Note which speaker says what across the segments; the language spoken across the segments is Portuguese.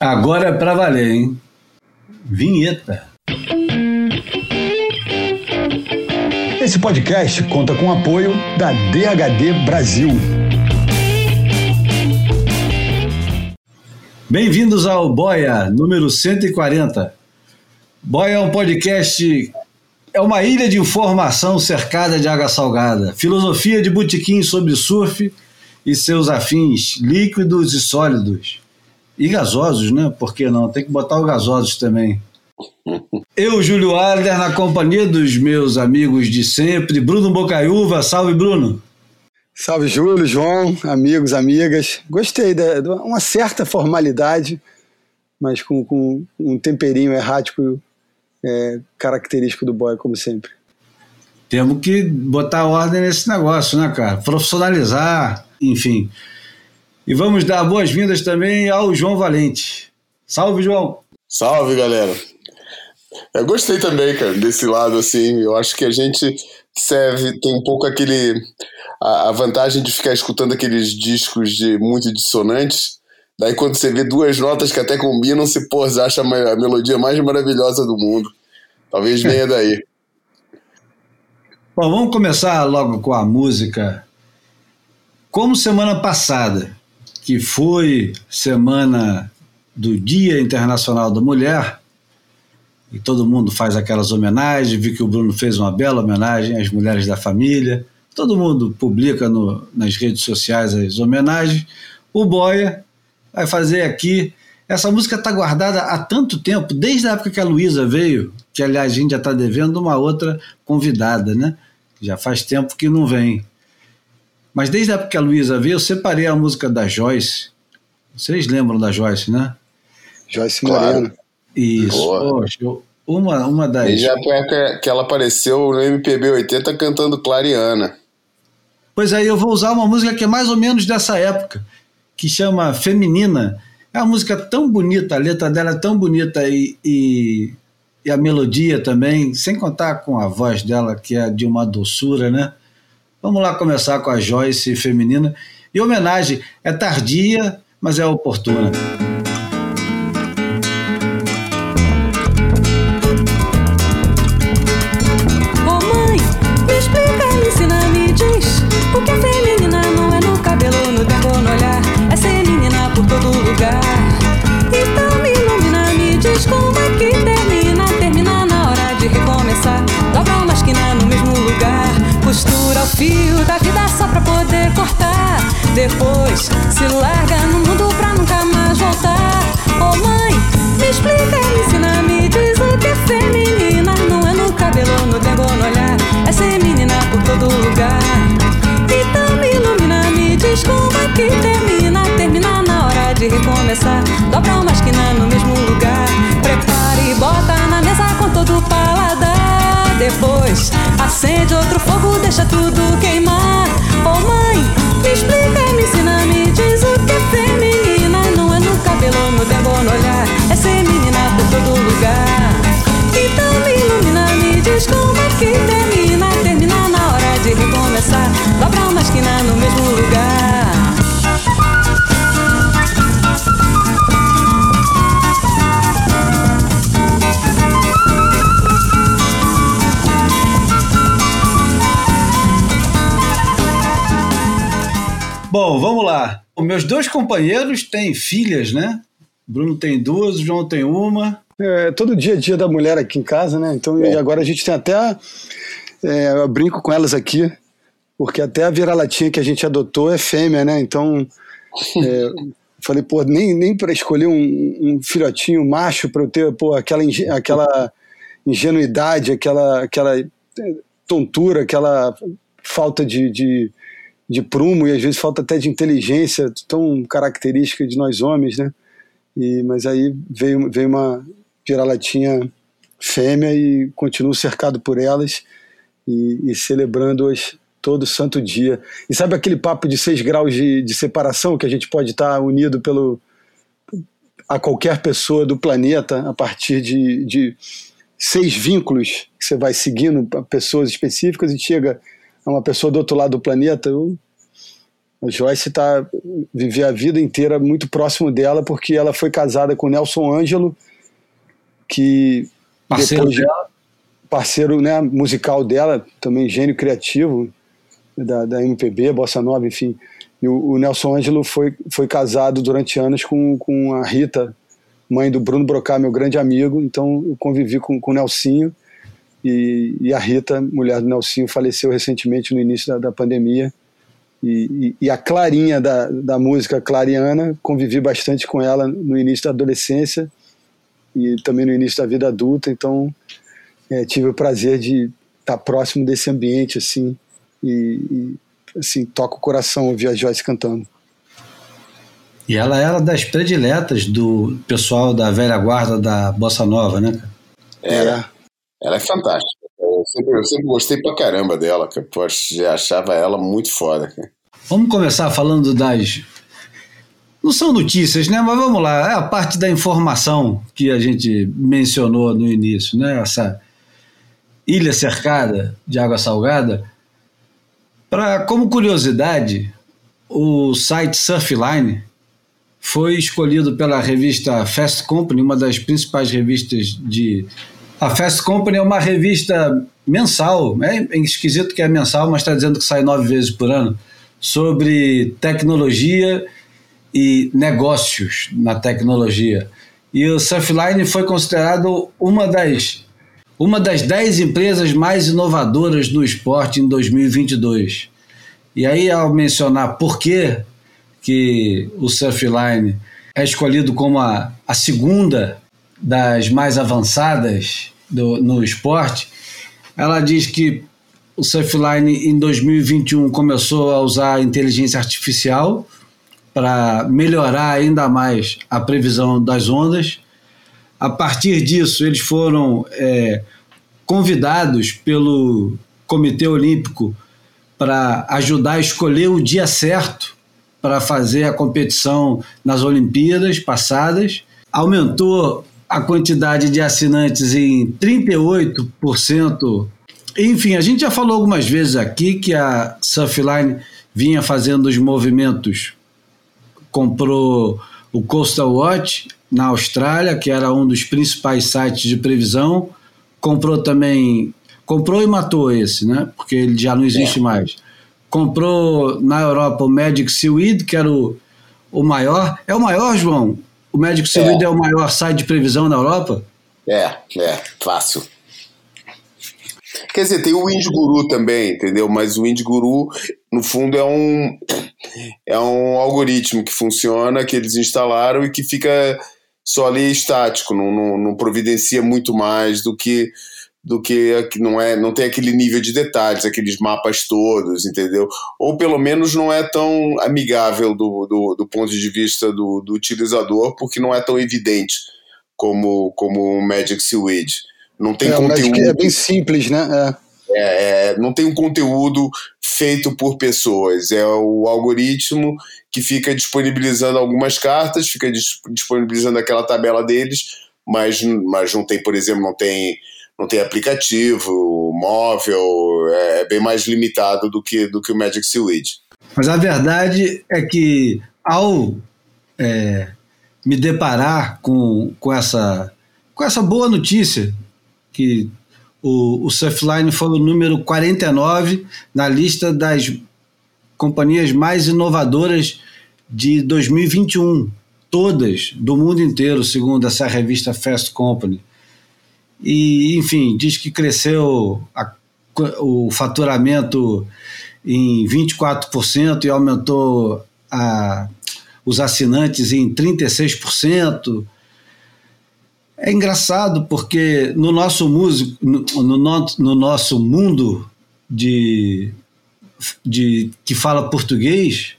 Speaker 1: Agora é pra valer, hein? Vinheta.
Speaker 2: Esse podcast conta com o apoio da DHD Brasil.
Speaker 1: Bem-vindos ao Boia, número 140. Boia é um podcast, é uma ilha de informação cercada de água salgada. Filosofia de botequim sobre surf e seus afins, líquidos e sólidos. E gasosos, né? Por que não? Tem que botar os gasosos também. Eu, Júlio Adler, na companhia dos meus amigos de sempre, Bruno Bocaiúva. Salve, Bruno.
Speaker 2: Salve, Júlio, João, amigos, amigas. Gostei de uma certa formalidade, mas com, com um temperinho errático é, característico do boy, como sempre.
Speaker 1: Temos que botar ordem nesse negócio, né, cara? Profissionalizar, enfim. E vamos dar boas-vindas também ao João Valente. Salve, João!
Speaker 3: Salve, galera! Eu gostei também, cara, desse lado, assim. Eu acho que a gente serve, tem um pouco aquele. A, a vantagem de ficar escutando aqueles discos de muito dissonantes. Daí, quando você vê duas notas que até combinam, você, pô, você acha a melodia mais maravilhosa do mundo. Talvez venha daí.
Speaker 1: Bom, vamos começar logo com a música. Como semana passada, que foi semana do Dia Internacional da Mulher, e todo mundo faz aquelas homenagens. Vi que o Bruno fez uma bela homenagem às mulheres da família. Todo mundo publica no, nas redes sociais as homenagens. O Boia vai fazer aqui. Essa música está guardada há tanto tempo, desde a época que a Luísa veio, que aliás a gente já está devendo uma outra convidada, né? Já faz tempo que não vem. Mas desde a época que a Luísa veio, eu separei a música da Joyce. Vocês lembram da Joyce, né?
Speaker 2: Joyce Moreno. Claro.
Speaker 1: Isso, poxa, uma, uma das.
Speaker 3: E já que, que ela apareceu no MPB 80 cantando Clariana.
Speaker 1: Pois aí, eu vou usar uma música que é mais ou menos dessa época, que chama Feminina. É uma música tão bonita, a letra dela é tão bonita e, e, e a melodia também, sem contar com a voz dela, que é de uma doçura, né? Vamos lá começar com a Joyce feminina. E homenagem é tardia, mas é oportuna.
Speaker 4: Depois se larga no mundo pra nunca mais voltar. Oh mãe, me explica, me ensina, me diz o que é feminina. Não é no cabelo, no tempo, no olhar. É ser menina por todo lugar. Então me ilumina, me diz como é que termina. Termina na hora de recomeçar. Dobra uma esquina no mesmo lugar. Prepara e bota na mesa com todo o paladar. Depois acende outro fogo, deixa tudo queimar. Oh mãe,
Speaker 1: meus dois companheiros têm filhas, né? Bruno tem duas, o João tem uma.
Speaker 2: É, todo dia a dia da mulher aqui em casa, né? Então é. agora a gente tem até. É, eu brinco com elas aqui, porque até a vira-latinha que a gente adotou é fêmea, né? Então. É, falei, pô, nem, nem para escolher um, um, filhotinho macho para eu ter, pô, aquela, aquela ingenuidade, aquela, aquela tontura, aquela falta de, de, de prumo e às vezes falta até de inteligência tão característica de nós homens, né? E, mas aí veio, veio uma vira-latinha fêmea e continuo cercado por elas e, e celebrando-as todo santo dia. E sabe aquele papo de seis graus de, de separação que a gente pode estar unido pelo a qualquer pessoa do planeta a partir de, de seis vínculos que você vai seguindo pessoas específicas e chega a uma pessoa do outro lado do planeta. Eu A Joyce tá, vivia a vida inteira muito próximo dela, porque ela foi casada com Nelson Ângelo, que
Speaker 1: parceiro
Speaker 2: depois de-
Speaker 1: dela.
Speaker 2: parceiro né, musical dela, também gênio criativo da, da MPB, Bossa Nova, enfim. E o, o Nelson Ângelo foi, foi casado durante anos com, com a Rita, mãe do Bruno Brocá, meu grande amigo. Então eu convivi com, com o Nelsinho. E, e a Rita, mulher do Nelsinho, faleceu recentemente no início da, da pandemia. E, e- e a Clarinha da, da música Clariana, convivi bastante com ela no início da adolescência e também no início da vida adulta. Então é, tive o prazer de estar próximo desse ambiente assim e, e, assim toca o coração ouvir a Joyce cantando.
Speaker 1: E ela era das prediletas do pessoal da velha guarda da Bossa Nova, né?
Speaker 3: Era. Ela é fantástica. Eu sempre, eu sempre gostei pra caramba dela, cara. Pô, achava ela muito foda, cara.
Speaker 1: Vamos começar falando das. Não são notícias, né? Mas vamos lá. É a parte da informação que a gente mencionou no início, né? Essa ilha cercada de água salgada. Pra, como curiosidade, o site Surfline foi escolhido pela revista Fast Company, uma das principais revistas de. A Fast Company é uma revista mensal, é esquisito que é mensal, mas está dizendo que sai nove vezes por ano, sobre tecnologia e negócios na tecnologia. E o Surfline foi considerado uma das, uma das dez empresas mais inovadoras no esporte em 2022. E aí, ao mencionar por que que o Surfline é escolhido como a, a segunda das mais avançadas do, no esporte, ela diz que o Surfline em 2021 começou a usar inteligência artificial para melhorar ainda mais a previsão das ondas. A partir disso, eles foram é, convidados pelo Comitê Olímpico para ajudar a escolher o dia certo para fazer a competição nas Olimpíadas passadas. Aumentou a quantidade de assinantes em 38%. Enfim, a gente já falou algumas vezes aqui que a Surfline vinha fazendo os movimentos. Comprou o Coastal Watch na Austrália, que era um dos principais sites de previsão. Comprou também. Comprou e matou esse, né? Porque ele já não existe é. mais. Comprou na Europa o Magic Seaweed, que era o, o maior. É o maior, João? O Magic Seaweed é. é o maior site de previsão na Europa?
Speaker 3: É, é, fácil. Quer dizer, tem o WindGuru também, entendeu? Mas o WindGuru, no fundo, é um, é um algoritmo que funciona, que eles instalaram e que fica só ali estático, não, não, não providencia muito mais do que do que não é não tem aquele nível de detalhes, aqueles mapas todos, entendeu? Ou pelo menos não é tão amigável do, do, do ponto de vista do, do utilizador, porque não é tão evidente como, como o Magic Seaweed. Não tem
Speaker 2: é,
Speaker 3: conteúdo.
Speaker 2: É bem simples, né?
Speaker 3: É. É, não tem um conteúdo feito por pessoas. É o algoritmo que fica disponibilizando algumas cartas, fica disponibilizando aquela tabela deles, mas, mas não tem, por exemplo, não tem, não tem aplicativo, móvel, é bem mais limitado do que, do que o Magic Seaweed.
Speaker 1: Mas a verdade é que ao é, me deparar com, com, essa, com essa boa notícia que o, o Surfline foi o número 49 na lista das companhias mais inovadoras de 2021, todas do mundo inteiro, segundo essa revista Fast Company. E, enfim, diz que cresceu a, o faturamento em 24% e aumentou a, os assinantes em 36%. É engraçado porque no nosso músico, no, no, no nosso mundo de, de que fala português,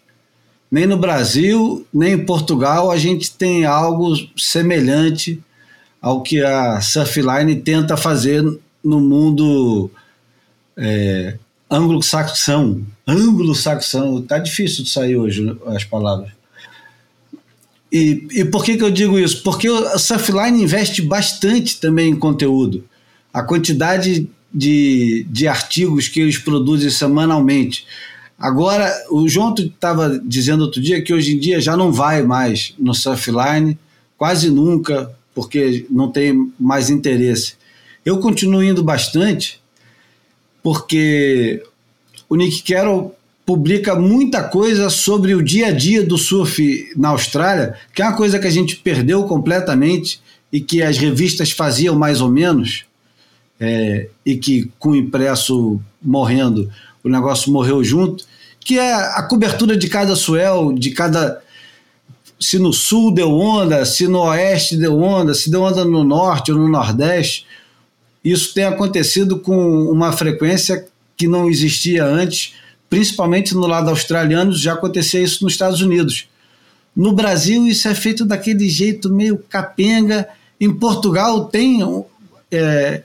Speaker 1: nem no Brasil, nem em Portugal a gente tem algo semelhante ao que a Surfline tenta fazer no mundo é, anglo-saxão. Anglo-saxão, tá difícil de sair hoje as palavras. E, e por que, que eu digo isso? Porque a Surfline investe bastante também em conteúdo. A quantidade de, de artigos que eles produzem semanalmente, Agora, o João estava dizendo outro dia que hoje em dia já não vai mais no Surfline, quase nunca, porque não tem mais interesse. Eu continuo indo bastante, porque o Nick Carroll publica muita coisa sobre o dia a dia do surf na Austrália, que é uma coisa que a gente perdeu completamente e que as revistas faziam mais ou menos, é, e que com o impresso morrendo, o negócio morreu junto, que é a cobertura de cada suel, de cada. Se no sul deu onda, se no oeste deu onda, se deu onda no norte ou no nordeste. Isso tem acontecido com uma frequência que não existia antes, principalmente no lado australiano, já acontecia isso nos Estados Unidos. No Brasil, isso é feito daquele jeito meio capenga. Em Portugal, tem é,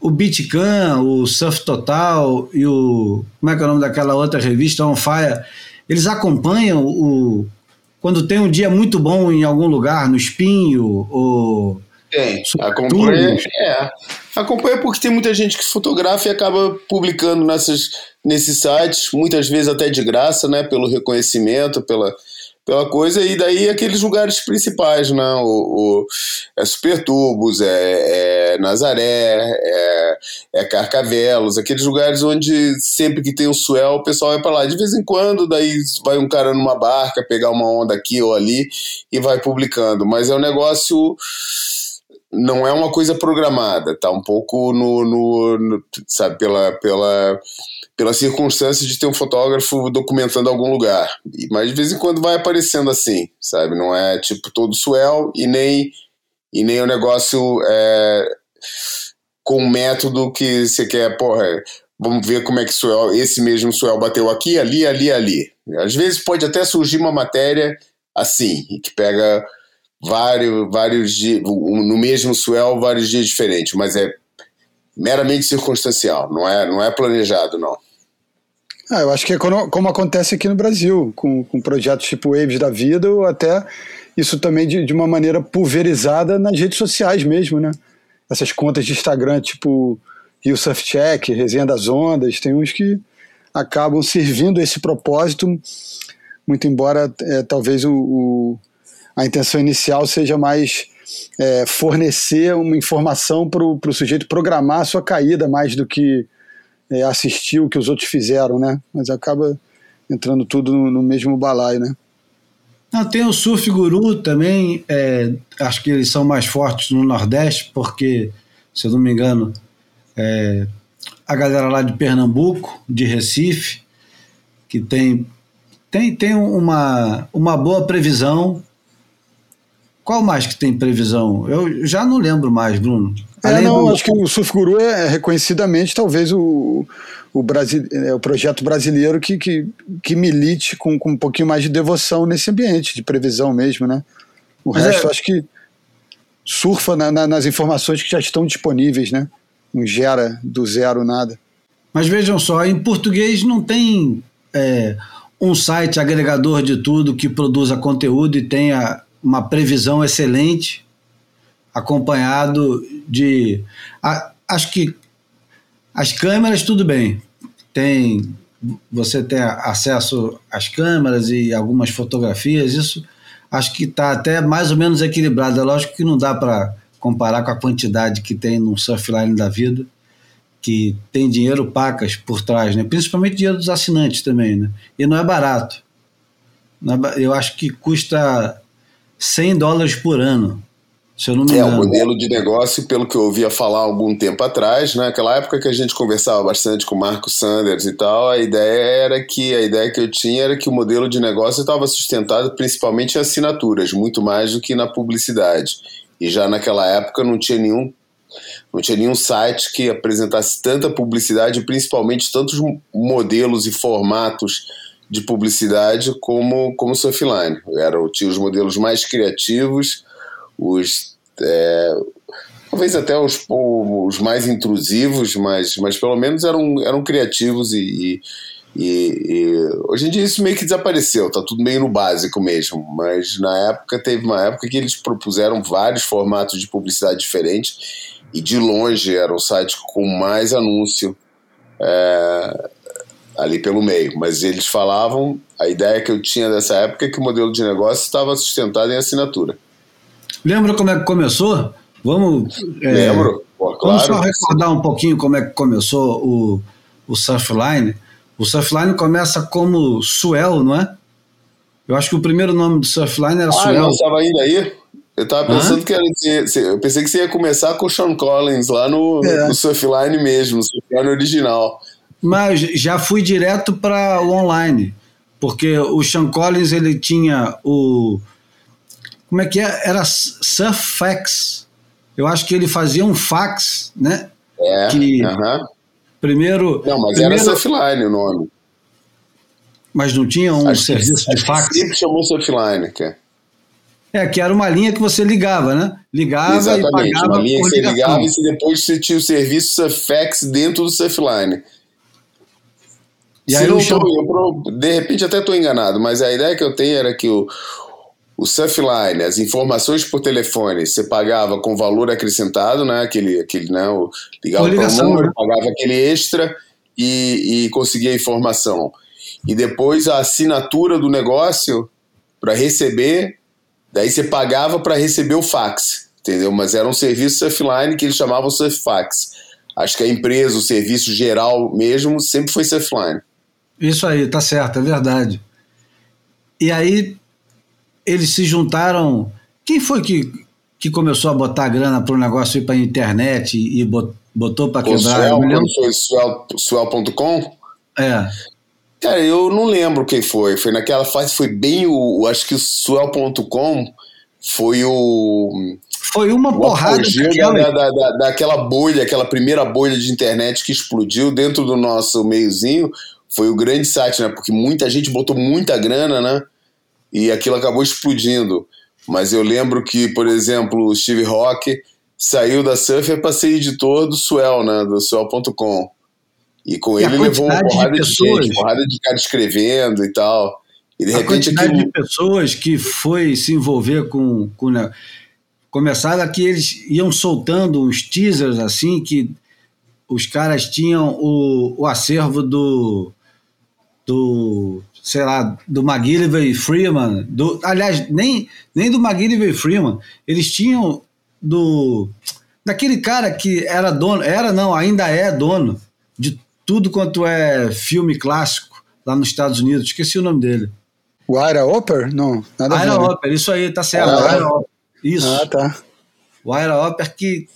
Speaker 1: o Bitcan, o Surf Total e o. Como é que é o nome daquela outra revista, On Fire? Eles acompanham o. Quando tem um dia muito bom em algum lugar, no Espinho, ou.
Speaker 3: Tem, acompanha. É. Acompanha porque tem muita gente que fotografa e acaba publicando nessas, nesses sites, muitas vezes até de graça, né? Pelo reconhecimento, pela pela coisa, e daí aqueles lugares principais, né? O, o é Supertubos, é, é Nazaré, é, é, Carcavelos, aqueles lugares onde sempre que tem um swell o pessoal vai para lá. De vez em quando, daí vai um cara numa barca pegar uma onda aqui ou ali e vai publicando. Mas é um negócio não é uma coisa programada, tá um pouco no, no, no sabe, pela, pela pela circunstância de ter um fotógrafo documentando algum lugar. Mas de vez em quando vai aparecendo assim, sabe? Não é tipo todo swell e nem, e nem o negócio é, com um método que você quer, porra, vamos ver como é que swell, esse mesmo swell bateu aqui, ali, ali, ali. Às vezes pode até surgir uma matéria assim, que pega vários, vários dias, no mesmo swell, vários dias diferentes, mas é meramente circunstancial, não é, não é planejado, não.
Speaker 2: Ah, eu acho que é como, como acontece aqui no Brasil, com, com projetos tipo Waves da Vida, ou até isso também de, de uma maneira pulverizada nas redes sociais mesmo, né? Essas contas de Instagram, tipo Rio Surf Check, Resenha das Ondas, tem uns que acabam servindo esse propósito, muito embora é, talvez o, o, a intenção inicial seja mais é, fornecer uma informação para o sujeito programar a sua caída mais do que é, assistir o que os outros fizeram, né? Mas acaba entrando tudo no, no mesmo balaio, né?
Speaker 1: Não, tem o Surf Guru também, é, acho que eles são mais fortes no Nordeste, porque, se eu não me engano, é, a galera lá de Pernambuco, de Recife, que tem, tem, tem uma, uma boa previsão qual mais que tem previsão? Eu já não lembro mais, Bruno.
Speaker 2: É, não, do... acho que o Surf Guru é, é reconhecidamente talvez o, o, Brasil, é o projeto brasileiro que, que, que milite com, com um pouquinho mais de devoção nesse ambiente, de previsão mesmo, né? O Mas resto, é... acho que surfa na, na, nas informações que já estão disponíveis, né? Não gera do zero nada.
Speaker 1: Mas vejam só, em português não tem é, um site agregador de tudo que produza conteúdo e tenha uma previsão excelente, acompanhado de. A, acho que as câmeras, tudo bem. Tem. Você tem acesso às câmeras e algumas fotografias, isso acho que está até mais ou menos equilibrado. É lógico que não dá para comparar com a quantidade que tem no Surfline da vida, que tem dinheiro pacas por trás, né? principalmente dinheiro dos assinantes também. Né? E não é barato. É eu acho que custa 100 dólares por ano. Se eu não me engano.
Speaker 3: É, o modelo de negócio, pelo que eu ouvia falar algum tempo atrás, naquela né, época que a gente conversava bastante com o Marco Sanders e tal, a ideia era que a ideia que eu tinha era que o modelo de negócio estava sustentado principalmente em assinaturas, muito mais do que na publicidade. E já naquela época não tinha nenhum não tinha nenhum site que apresentasse tanta publicidade, principalmente tantos modelos e formatos de publicidade como, como Surfline. Eram, tinha os modelos mais criativos, os. É, talvez até os, os mais intrusivos, mas, mas pelo menos eram, eram criativos e, e, e, hoje em dia isso meio que desapareceu, tá tudo meio no básico mesmo. Mas na época teve uma época que eles propuseram vários formatos de publicidade diferentes e de longe era o site com mais anúncio. É, ali pelo meio. Mas eles falavam, a ideia que eu tinha dessa época é que o modelo de negócio estava sustentado em assinatura.
Speaker 1: Lembra como é que começou? Vamos.
Speaker 3: É, Lembro, Pô, claro.
Speaker 1: Vamos só recordar um pouquinho como é que começou o, o Surfline. O Surfline começa como Swell, não é? Eu acho que o primeiro nome do Surfline era
Speaker 3: ah,
Speaker 1: Swell.
Speaker 3: Não, estava ainda aí? Eu tava pensando Hã? que era. Eu pensei que você ia começar com o Sean Collins lá no, é. no Surfline mesmo, no Surfline original.
Speaker 1: Mas já fui direto para o online, porque o Sean Collins ele tinha o. Como é que é? Era Surfax. Eu acho que ele fazia um fax, né?
Speaker 3: É.
Speaker 1: Que
Speaker 3: uh -huh.
Speaker 1: primeiro.
Speaker 3: Não, mas
Speaker 1: primeiro,
Speaker 3: era Surfline o nome.
Speaker 1: Mas não tinha um
Speaker 3: acho
Speaker 1: serviço
Speaker 3: que,
Speaker 1: de fax?
Speaker 3: Sempre chamou Surfline, cara.
Speaker 1: É, que era uma linha que você ligava, né? Ligava
Speaker 3: Exatamente,
Speaker 1: e pagava
Speaker 3: uma linha que você ligava e depois você tinha o serviço Surfax dentro do Surfline.
Speaker 1: E aí
Speaker 3: não
Speaker 1: eu
Speaker 3: tô, de repente até estou enganado, mas a ideia que eu tenho era que o, o Surfline, as informações por telefone, você pagava com valor acrescentado, né? Aquele, aquele, né? O, ligava para o número,
Speaker 1: né?
Speaker 3: pagava aquele extra e, e conseguia a informação. E depois a assinatura do negócio para receber, daí você pagava para receber o fax, entendeu? Mas era um serviço Surfline que eles chamavam Surffax. Acho que a empresa, o serviço geral mesmo, sempre foi Surfline.
Speaker 1: Isso aí, tá certo, é verdade. E aí eles se juntaram. Quem foi que, que começou a botar grana para o negócio ir para a internet e botou para quebrar?
Speaker 3: Swell, quando foi swell.com?
Speaker 1: É.
Speaker 3: Cara, eu não lembro quem foi. Foi naquela fase, foi bem o. Acho que o swell.com foi o.
Speaker 1: Foi uma
Speaker 3: o
Speaker 1: porrada
Speaker 3: daquela... Da, da, daquela bolha, aquela primeira bolha de internet que explodiu dentro do nosso meiozinho. Foi o grande site, né? Porque muita gente botou muita grana, né? E aquilo acabou explodindo. Mas eu lembro que, por exemplo, o Steve Rock saiu da Surfer para ser editor do Swell, né? Do Swell.com. E com
Speaker 1: E
Speaker 3: ele levou uma
Speaker 1: de
Speaker 3: porrada de,
Speaker 1: pessoas-
Speaker 3: gente, porrada de cara escrevendo e tal. E de
Speaker 1: a
Speaker 3: repente
Speaker 1: quantidade
Speaker 3: aquilo.
Speaker 1: de pessoas que foi se envolver com, com né, começaram que eles iam soltando uns teasers assim que os caras tinham o, o acervo do do sei lá do McGillivray Freeman do aliás nem nem do McGillivray Freeman eles tinham do daquele cara que era dono era não ainda é dono de tudo quanto é filme clássico lá nos Estados Unidos esqueci o nome dele
Speaker 2: O Ira Hopper? Não, nada.
Speaker 1: Ira? Hopper, isso aí, tá certo.
Speaker 2: Ah,
Speaker 1: Ira Hopper. Isso.
Speaker 2: Ah, tá.
Speaker 1: O Ira Hopper que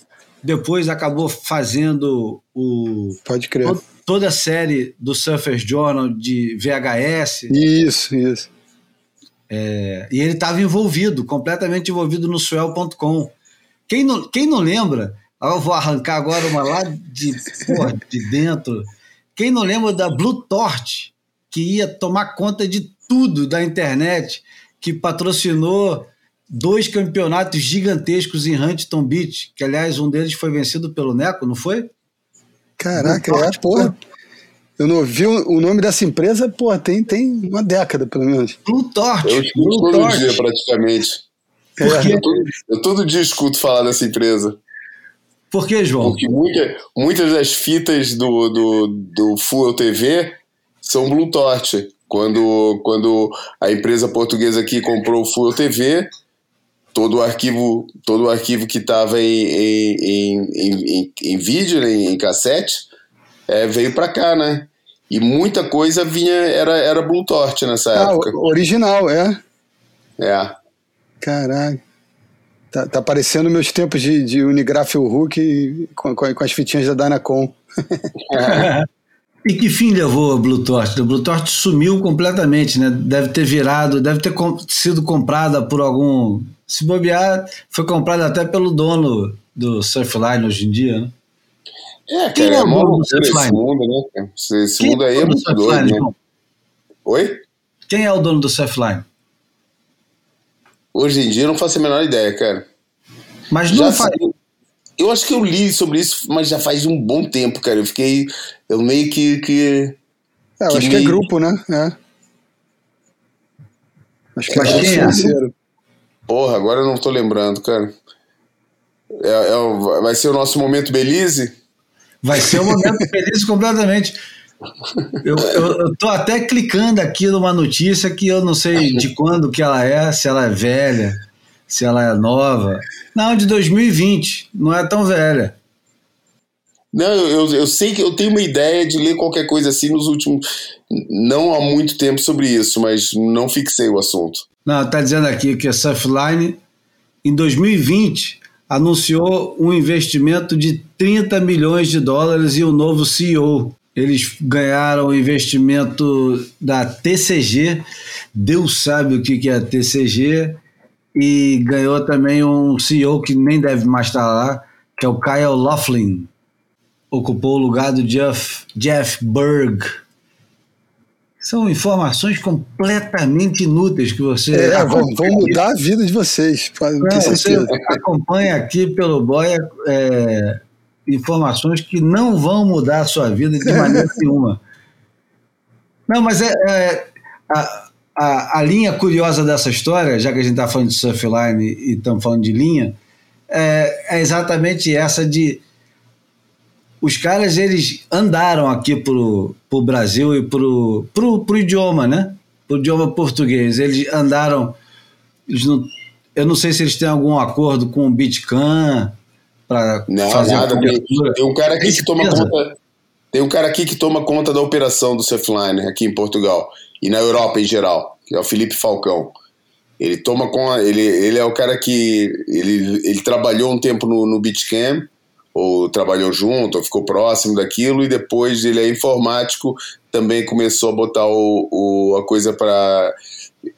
Speaker 1: depois acabou fazendo o,
Speaker 2: Pode crer.
Speaker 1: to- toda a série do Surfers Journal de VHS.
Speaker 2: Isso, isso.
Speaker 1: é, e ele estava envolvido, completamente envolvido no Swell.com. Quem não, quem não lembra, ah, eu vou arrancar agora uma lá de, porra, de dentro. Quem não lembra da Blue Torch, que ia tomar conta de tudo da internet, que patrocinou dois campeonatos gigantescos em Huntington Beach, que aliás um deles foi vencido pelo Neco, não foi?
Speaker 2: Caraca, é, porra. Eu não ouvi o o nome dessa empresa, pô, tem, tem uma década, pelo menos.
Speaker 1: Blue Torch.
Speaker 3: Eu escuto
Speaker 1: Blue
Speaker 3: todo
Speaker 1: Torch.
Speaker 3: dia, praticamente.
Speaker 1: Quê?
Speaker 3: Eu todo, eu todo dia escuto falar dessa empresa.
Speaker 1: Por quê, João?
Speaker 3: Porque muita, muitas das fitas do, do, do Fuel TV são Blue Torch. Quando, quando a empresa portuguesa aqui comprou o Fuel TV, todo o arquivo, todo o arquivo que estava em, em, em, em, em vídeo, né, em cassete, é, veio para cá, né? E muita coisa vinha, era, era Blue Torch nessa
Speaker 2: Ah,
Speaker 3: época.
Speaker 2: o- original, é.
Speaker 3: É.
Speaker 2: Caraca. Tá, tá parecendo meus tempos de, de Unigraph Hulk com, com, com as fitinhas da Dynacon.
Speaker 1: E que fim levou a Blue Torch? A Blue Torch sumiu completamente, né? Deve ter virado, deve ter com- sido comprada por algum. Se bobear, foi comprada até pelo dono do Surfline hoje em dia, né?
Speaker 3: É,
Speaker 1: Quem
Speaker 3: cara,
Speaker 1: é
Speaker 3: é
Speaker 1: o
Speaker 3: mó
Speaker 1: dono do
Speaker 3: loucura esse
Speaker 1: Surfline?
Speaker 3: mundo, né? Esse,
Speaker 1: Quem
Speaker 3: mundo
Speaker 1: é o
Speaker 3: aí é
Speaker 1: dono do
Speaker 3: muito
Speaker 1: Surfline,
Speaker 3: doido, né?
Speaker 1: João?
Speaker 3: Oi?
Speaker 1: Quem é o dono do Surfline?
Speaker 3: Hoje em dia eu não faço a menor ideia, cara.
Speaker 1: Mas
Speaker 3: Já
Speaker 1: não faz.
Speaker 3: Eu acho que eu li sobre isso, mas já faz um bom tempo, cara. Eu fiquei. Eu meio que. que...
Speaker 2: É, eu
Speaker 3: Que
Speaker 2: acho que é
Speaker 3: meio-
Speaker 2: grupo, né? É. Acho que é
Speaker 1: quem é?
Speaker 2: financeiro.
Speaker 3: Porra, agora eu não tô lembrando, cara. É, é o- vai ser o nosso momento Belize?
Speaker 1: Vai ser um momento feliz completamente. Eu, eu, eu, tô até clicando aqui numa notícia que eu não sei de quando que ela é, se ela é velha, se ela é nova. Não, de 2020, não é tão velha.
Speaker 3: Não, eu, eu sei que eu tenho uma ideia de ler qualquer coisa assim nos últimos. Não há muito tempo sobre isso, mas não fixei o assunto.
Speaker 1: Não, está dizendo aqui que a Surfline, em 2020, anunciou um investimento de 30 milhões de dólares e um novo CEO. Eles ganharam o investimento da TCG, Deus sabe o que é a TCG, e ganhou também um CEO que nem deve mais estar lá, que é o Kyle Laughlin. Ocupou o lugar do Jeff, Jeff Berg. São informações completamente inúteis que você.
Speaker 2: É, vão, vão mudar a vida de vocês.
Speaker 1: Não, você acompanha aqui pelo Boia é, informações que não vão mudar a sua vida de maneira nenhuma. Não, mas é, é a, a, a, linha curiosa dessa história, já que a gente está falando de surfline e estamos falando de linha, é, é, exatamente essa de os caras eles andaram aqui pro, pro Brasil e pro, pro, pro idioma, né? Pro idioma português. Eles andaram. Eles não, eu não sei se eles têm algum acordo com o Bitcan para fazer
Speaker 3: nada, a tem, tem um cara aqui que toma conta. Tem um cara aqui que toma conta da operação do Surfliner aqui em Portugal e na Europa em geral, que é o Felipe Falcão. Ele toma com ele, ele é o cara que ele, ele trabalhou um tempo no, no Bitcam, ou trabalhou junto, ou ficou próximo daquilo, e depois ele é informático, também começou a botar o, o a coisa para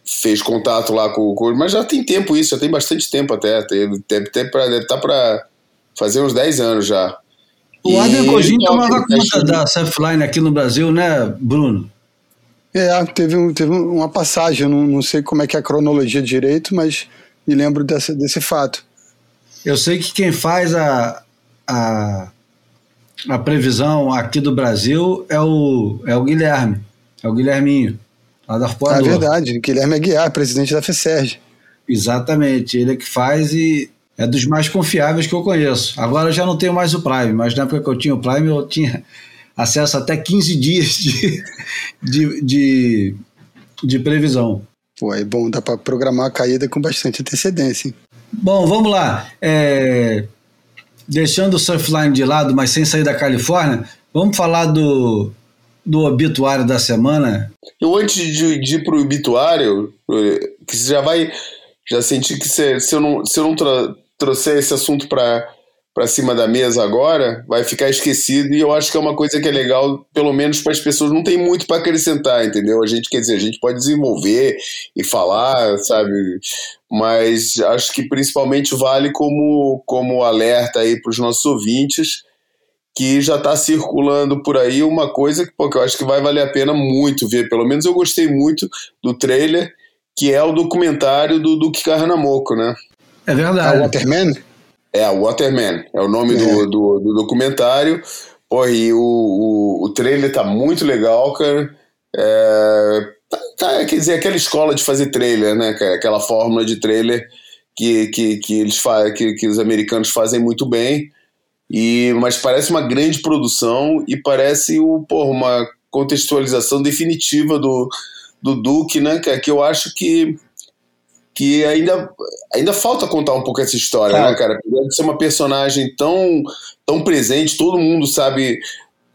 Speaker 3: fez contato lá com o mas já tem tempo isso, já tem bastante tempo até, deve, deve, deve estar para fazer uns 10 anos já.
Speaker 1: O Adrian Cogin tomava conta da Surfline aqui no Brasil, né, Bruno?
Speaker 2: É, teve, um, teve uma passagem, não, não sei como é que é a cronologia direito, mas me lembro desse, desse fato.
Speaker 1: Eu sei que quem faz a, a, a previsão aqui do Brasil é o, é o Guilherme, é o Guilherminho, lá da
Speaker 2: Arpoador. É verdade, Guilherme Aguiar, presidente da FESERG.
Speaker 1: Exatamente, ele é que faz e é dos mais confiáveis que eu conheço. Agora eu já não tenho mais o Prime, mas na época que eu tinha o Prime eu tinha acesso até 15 dias de, de, de, de previsão.
Speaker 2: Pô, é bom, dá para programar a caída com bastante antecedência. Hein?
Speaker 1: Bom, vamos lá. É, deixando o Surfline de lado, mas sem sair da Califórnia, vamos falar do, do obituário da semana.
Speaker 3: Eu, antes de, de ir para o obituário, que você já vai. Já senti que se, se eu não, se eu não tra, trouxer esse assunto para para cima da mesa agora, vai ficar esquecido e eu acho que é uma coisa que é legal, pelo menos para as pessoas, não tem muito para acrescentar, entendeu? A gente quer dizer, a gente pode desenvolver e falar, sabe? Mas acho que principalmente vale como, como alerta aí para os nossos ouvintes que já está circulando por aí uma coisa que, pô, que eu acho que vai valer a pena muito ver. Pelo menos eu gostei muito do trailer, que é o documentário do Duque Carranamoko, né?
Speaker 1: É verdade.
Speaker 2: A Waterman?
Speaker 3: É, Waterman, é o nome é. Do, do, do, documentário. Pô, e o, o, o trailer tá muito legal, cara. É, tá, tá, quer dizer, aquela escola de fazer trailer, né, cara? Aquela fórmula de trailer que, que, que, eles fa que, que os americanos fazem muito bem. E, mas parece uma grande produção e parece o, porra, uma contextualização definitiva do, do Duke, né, cara? Que eu acho que que ainda, ainda falta contar um pouco essa história, né, cara? Apesar de ser uma personagem tão, tão presente, todo mundo sabe.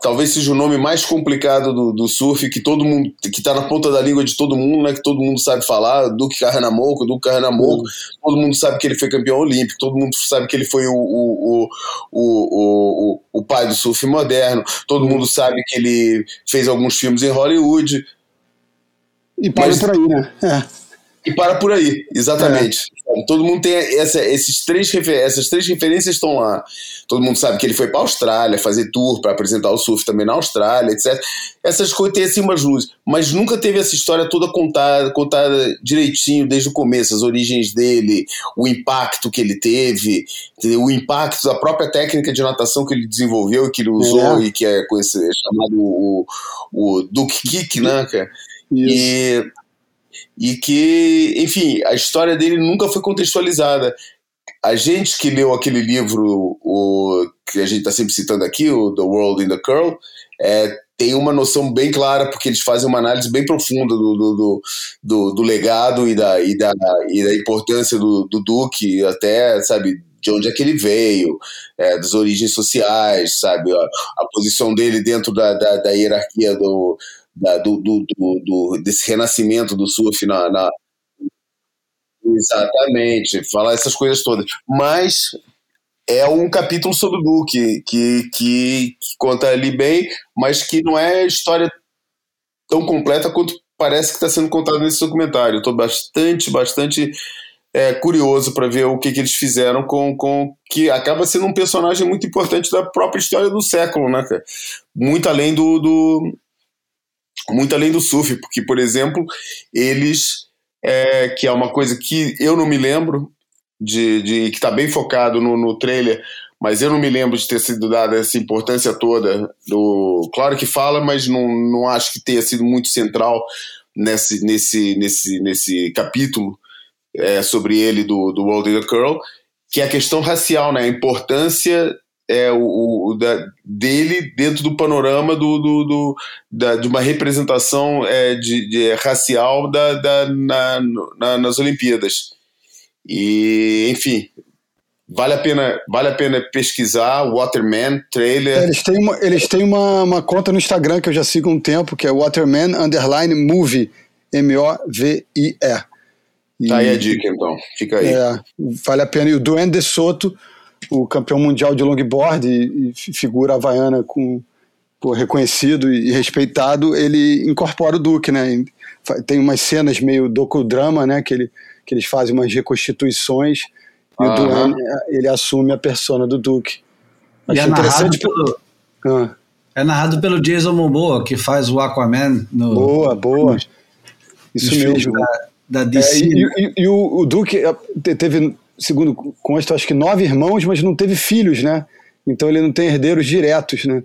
Speaker 3: Talvez seja o nome mais complicado do, do surf, que todo mundo. que tá na ponta da língua de todo mundo, né? Que todo mundo sabe falar. Duque Carranamoko, Duque Carranamoko. Uhum. Todo mundo sabe que ele foi campeão olímpico, todo mundo sabe que ele foi o, o, o, o, o, o pai do surf moderno, todo uhum. mundo sabe que ele fez alguns filmes em Hollywood.
Speaker 2: E para Mas, por aí, né? É.
Speaker 3: E para por aí, exatamente. É. Todo mundo tem essa, esses três essas três referências estão lá. Todo mundo sabe que ele foi para a Austrália fazer tour para apresentar o surf também na Austrália, etc. Essas coisas têm assim umas luzes, mas nunca teve essa história toda contada, contada direitinho desde o começo, as origens dele, o impacto que ele teve, o impacto da própria técnica de natação que ele desenvolveu, que ele usou é. e que é, é chamado o, o Duke Kick, né, cara? Isso. E e que, enfim, a história dele nunca foi contextualizada. A gente que leu aquele livro, o que a gente está sempre citando aqui, o The World in the Curl, é, tem uma noção bem clara, porque eles fazem uma análise bem profunda do, do, do, do legado e da, e, da, e da importância do, do Duque, até, sabe, de onde é que ele veio, é, das origens sociais, sabe, a, a posição dele dentro da, da, da hierarquia do, da, do, do, do, desse renascimento do surf na, na, Exatamente, falar essas coisas todas. Mas é um capítulo sobre o Duque, que, que, que, conta ali bem, mas que não é história tão completa quanto parece que está sendo contado nesse documentário. Estou bastante, bastante é, curioso para ver o que, que eles fizeram com, com. que acaba sendo um personagem muito importante da própria história do século, né, cara? Muito além do, do muito além do surf, porque, por exemplo, eles. É, que é uma coisa que eu não me lembro, de, de que está bem focado no, no trailer, mas eu não me lembro de ter sido dada essa importância toda. Do, claro que fala, mas não, não acho que tenha sido muito central nesse, nesse, nesse, nesse capítulo é, sobre ele do, do World in a Curl, que é a questão racial, né? a importância é, o, o da, dele dentro do panorama do, do, do da, de uma representação é, de, de, racial da, da na, na, nas Olimpíadas. E, enfim, vale a pena, vale a pena pesquisar Waterman trailer.
Speaker 2: É, eles têm, uma, eles têm uma, uma conta no Instagram que eu já sigo há um tempo, que é Waterman Underline Movie, M-O-V-I-E.
Speaker 3: Tá aí a dica, então. Fica aí.
Speaker 2: É, vale a pena. E o Duane de Soto, o campeão mundial de longboard e, e figura havaiana com pô, reconhecido e respeitado, ele incorpora o Duque, né? Tem umas cenas meio docudrama, né? Que ele que eles fazem umas reconstituições e uhum. o Duane, ele assume a persona do.
Speaker 1: Acho e é interessante pelo, ah. é narrado pelo Jason Momoa, que faz o Aquaman no
Speaker 2: Boa, boa. Isso mesmo.
Speaker 1: Da, da DC. É,
Speaker 2: e, e, e, o, o Duke é, teve, segundo consta, acho que nove irmãos, mas não teve filhos, né? Então ele não tem herdeiros diretos, né?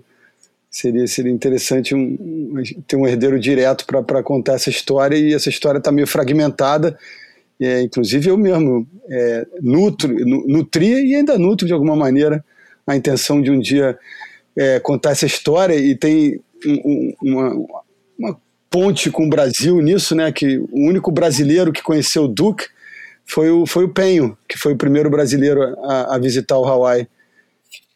Speaker 2: Seria, seria interessante um, um, ter um herdeiro direto para contar essa história, e essa história está meio fragmentada é, inclusive eu mesmo é, nutro, nutria e ainda nutro de alguma maneira a intenção de um dia é, contar essa história e tem um, uma, uma, ponte com o Brasil nisso, né? Que o único brasileiro que conheceu o Duke foi o, foi o Penho, que foi o primeiro brasileiro a, a visitar o Hawaii.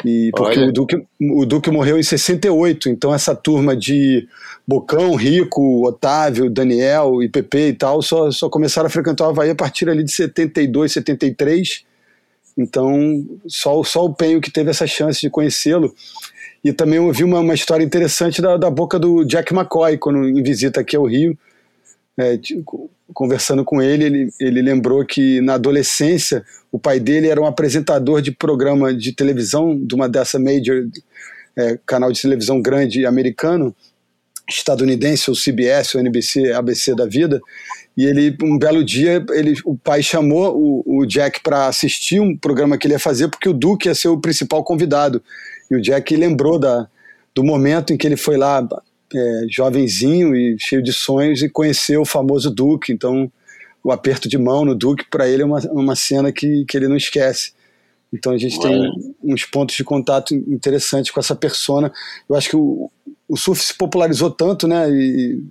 Speaker 2: E porque o Duque, o Duque morreu em 68, então essa turma de Bocão, Rico, Otávio, Daniel e Pepe e tal só, só começaram a frequentar o Havaí a partir ali de 72, 73. Então, só, só o Penho que teve essa chance de conhecê-lo. E também ouvi uma, uma história interessante da, da boca do Jack McCoy, quando em visita aqui ao Rio. É, conversando com ele, ele, ele lembrou que na adolescência o pai dele era um apresentador de programa de televisão de uma dessa major é, canal de televisão grande americano, estadunidense, ou CBS, ou NBC, ABC da vida. E ele, um belo dia, ele, o pai chamou o, o Jack para assistir um programa que ele ia fazer, porque o Duke ia ser o principal convidado. E o Jack lembrou da, do momento em que ele foi lá é, jovenzinho e cheio de sonhos e conheceu o famoso Duque. Então, o aperto de mão no Duque, para ele, é uma, uma cena que, que ele não esquece. Então, a gente tem uns pontos de contato interessantes com essa persona. Eu acho que o, o surf se popularizou tanto, né? E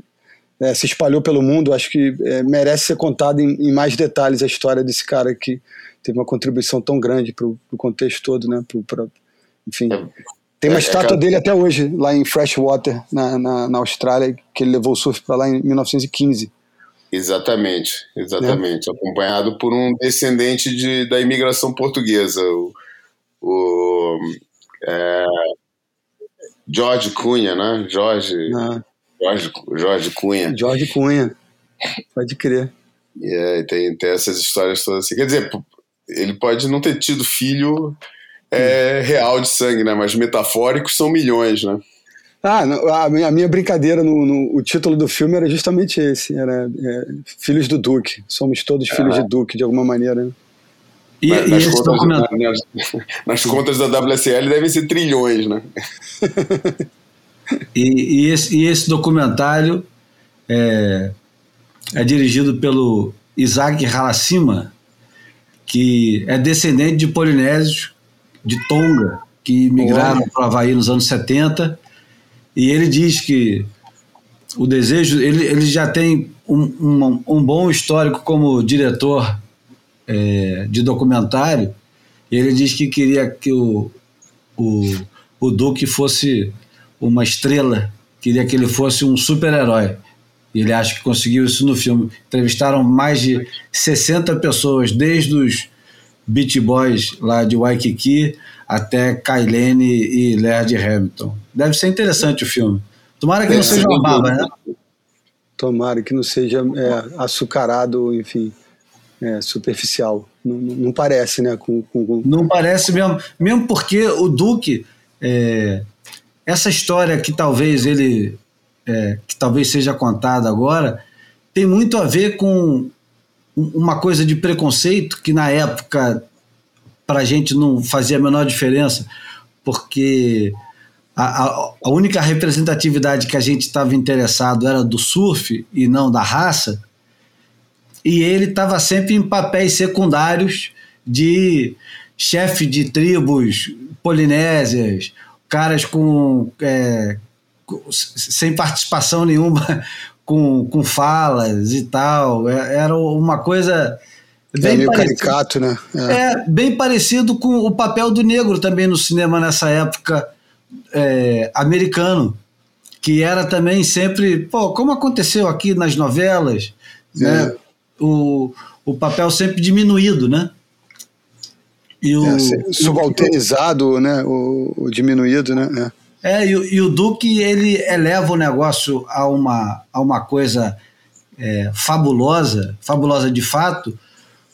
Speaker 2: é, se espalhou pelo mundo. Acho que é, merece ser contado em, em, mais detalhes a história desse cara que teve uma contribuição tão grande para o contexto todo, né? Pro, pra, enfim. Tem uma é, é estátua dele até hoje, lá em Freshwater, na, na, na Austrália, que ele levou o surf para lá em 1915.
Speaker 3: Exatamente, exatamente. É. Acompanhado por um descendente de, da imigração portuguesa, o, o é, Jorge Cunha, né? Jorge, ah. Jorge, Jorge Cunha.
Speaker 2: Jorge Cunha, pode crer.
Speaker 3: É, tem, tem essas histórias todas assim. Quer dizer, ele pode não ter tido filho é, real de sangue, né? Mas metafóricos são milhões, né?
Speaker 2: Ah, a minha, a minha brincadeira no, no, o título do filme era justamente esse, era é, Filhos do Duque. Somos todos filhos de Duque, de alguma maneira. Né?
Speaker 3: E, nas, e nas, contas, documento... nas, nas, contas da WSL devem ser trilhões, né?
Speaker 1: e, e, esse, e esse documentário é, é dirigido pelo Isaac Halacima, que é descendente de polinésios de Tonga, que migraram para o Havaí nos anos 70 E ele diz que o desejo, ele, ele já tem um, um, um bom histórico como diretor é, de documentário. Ele diz que queria que o, o, o Duque fosse uma estrela, queria que ele fosse um super-herói. E ele acha que conseguiu isso no filme. Entrevistaram mais de 60 pessoas, desde os Beach Boys lá de Waikiki até Kailene e Laird Hamilton. Deve ser interessante o filme. Tomara que é, não seja uma baba, né?
Speaker 2: Tomara que não seja é, açucarado, enfim, é, superficial. Não, não, parece, né? Com, com,
Speaker 1: Não parece mesmo. Mesmo porque o Duque, é, essa história que talvez ele, é, que talvez seja contada agora, tem muito a ver com uma coisa de preconceito que na época para a gente não fazia a menor diferença, porque a, a, a única representatividade que a gente estava interessado era do surf e não da raça, e ele estava sempre em papéis secundários de chefe de tribos polinésias, caras com, é, sem participação nenhuma, com, com falas e tal. É, era uma coisa
Speaker 2: bem é meio parecido, caricato, né?
Speaker 1: É. é. bem parecido com o papel do negro também no cinema nessa época é, americano, que era também sempre, pô, como aconteceu aqui nas novelas, né? É. O, o papel sempre diminuído, né?
Speaker 2: E o, é, subalternizado, né? O, o, diminuído, né?
Speaker 1: É, é e, e, o Duque ele eleva o negócio a uma, a uma coisa é, fabulosa, fabulosa de fato,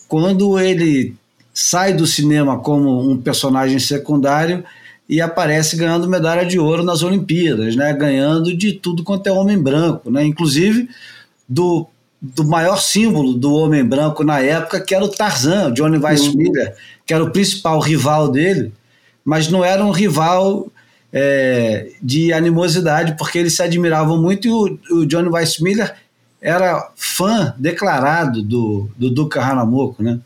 Speaker 1: quando ele sai do cinema como um personagem secundário e aparece ganhando medalha de ouro nas Olimpíadas, né? ganhando de tudo quanto é homem branco, né? inclusive do, do maior símbolo do homem branco na época, que era o Tarzan, Johnny Weissmuller, uhum. que era o principal rival dele, mas não era um rival é, de animosidade, porque eles se admiravam muito e o, o Johnny Weissmuller era fã declarado do, do Duca Hanamoku, né?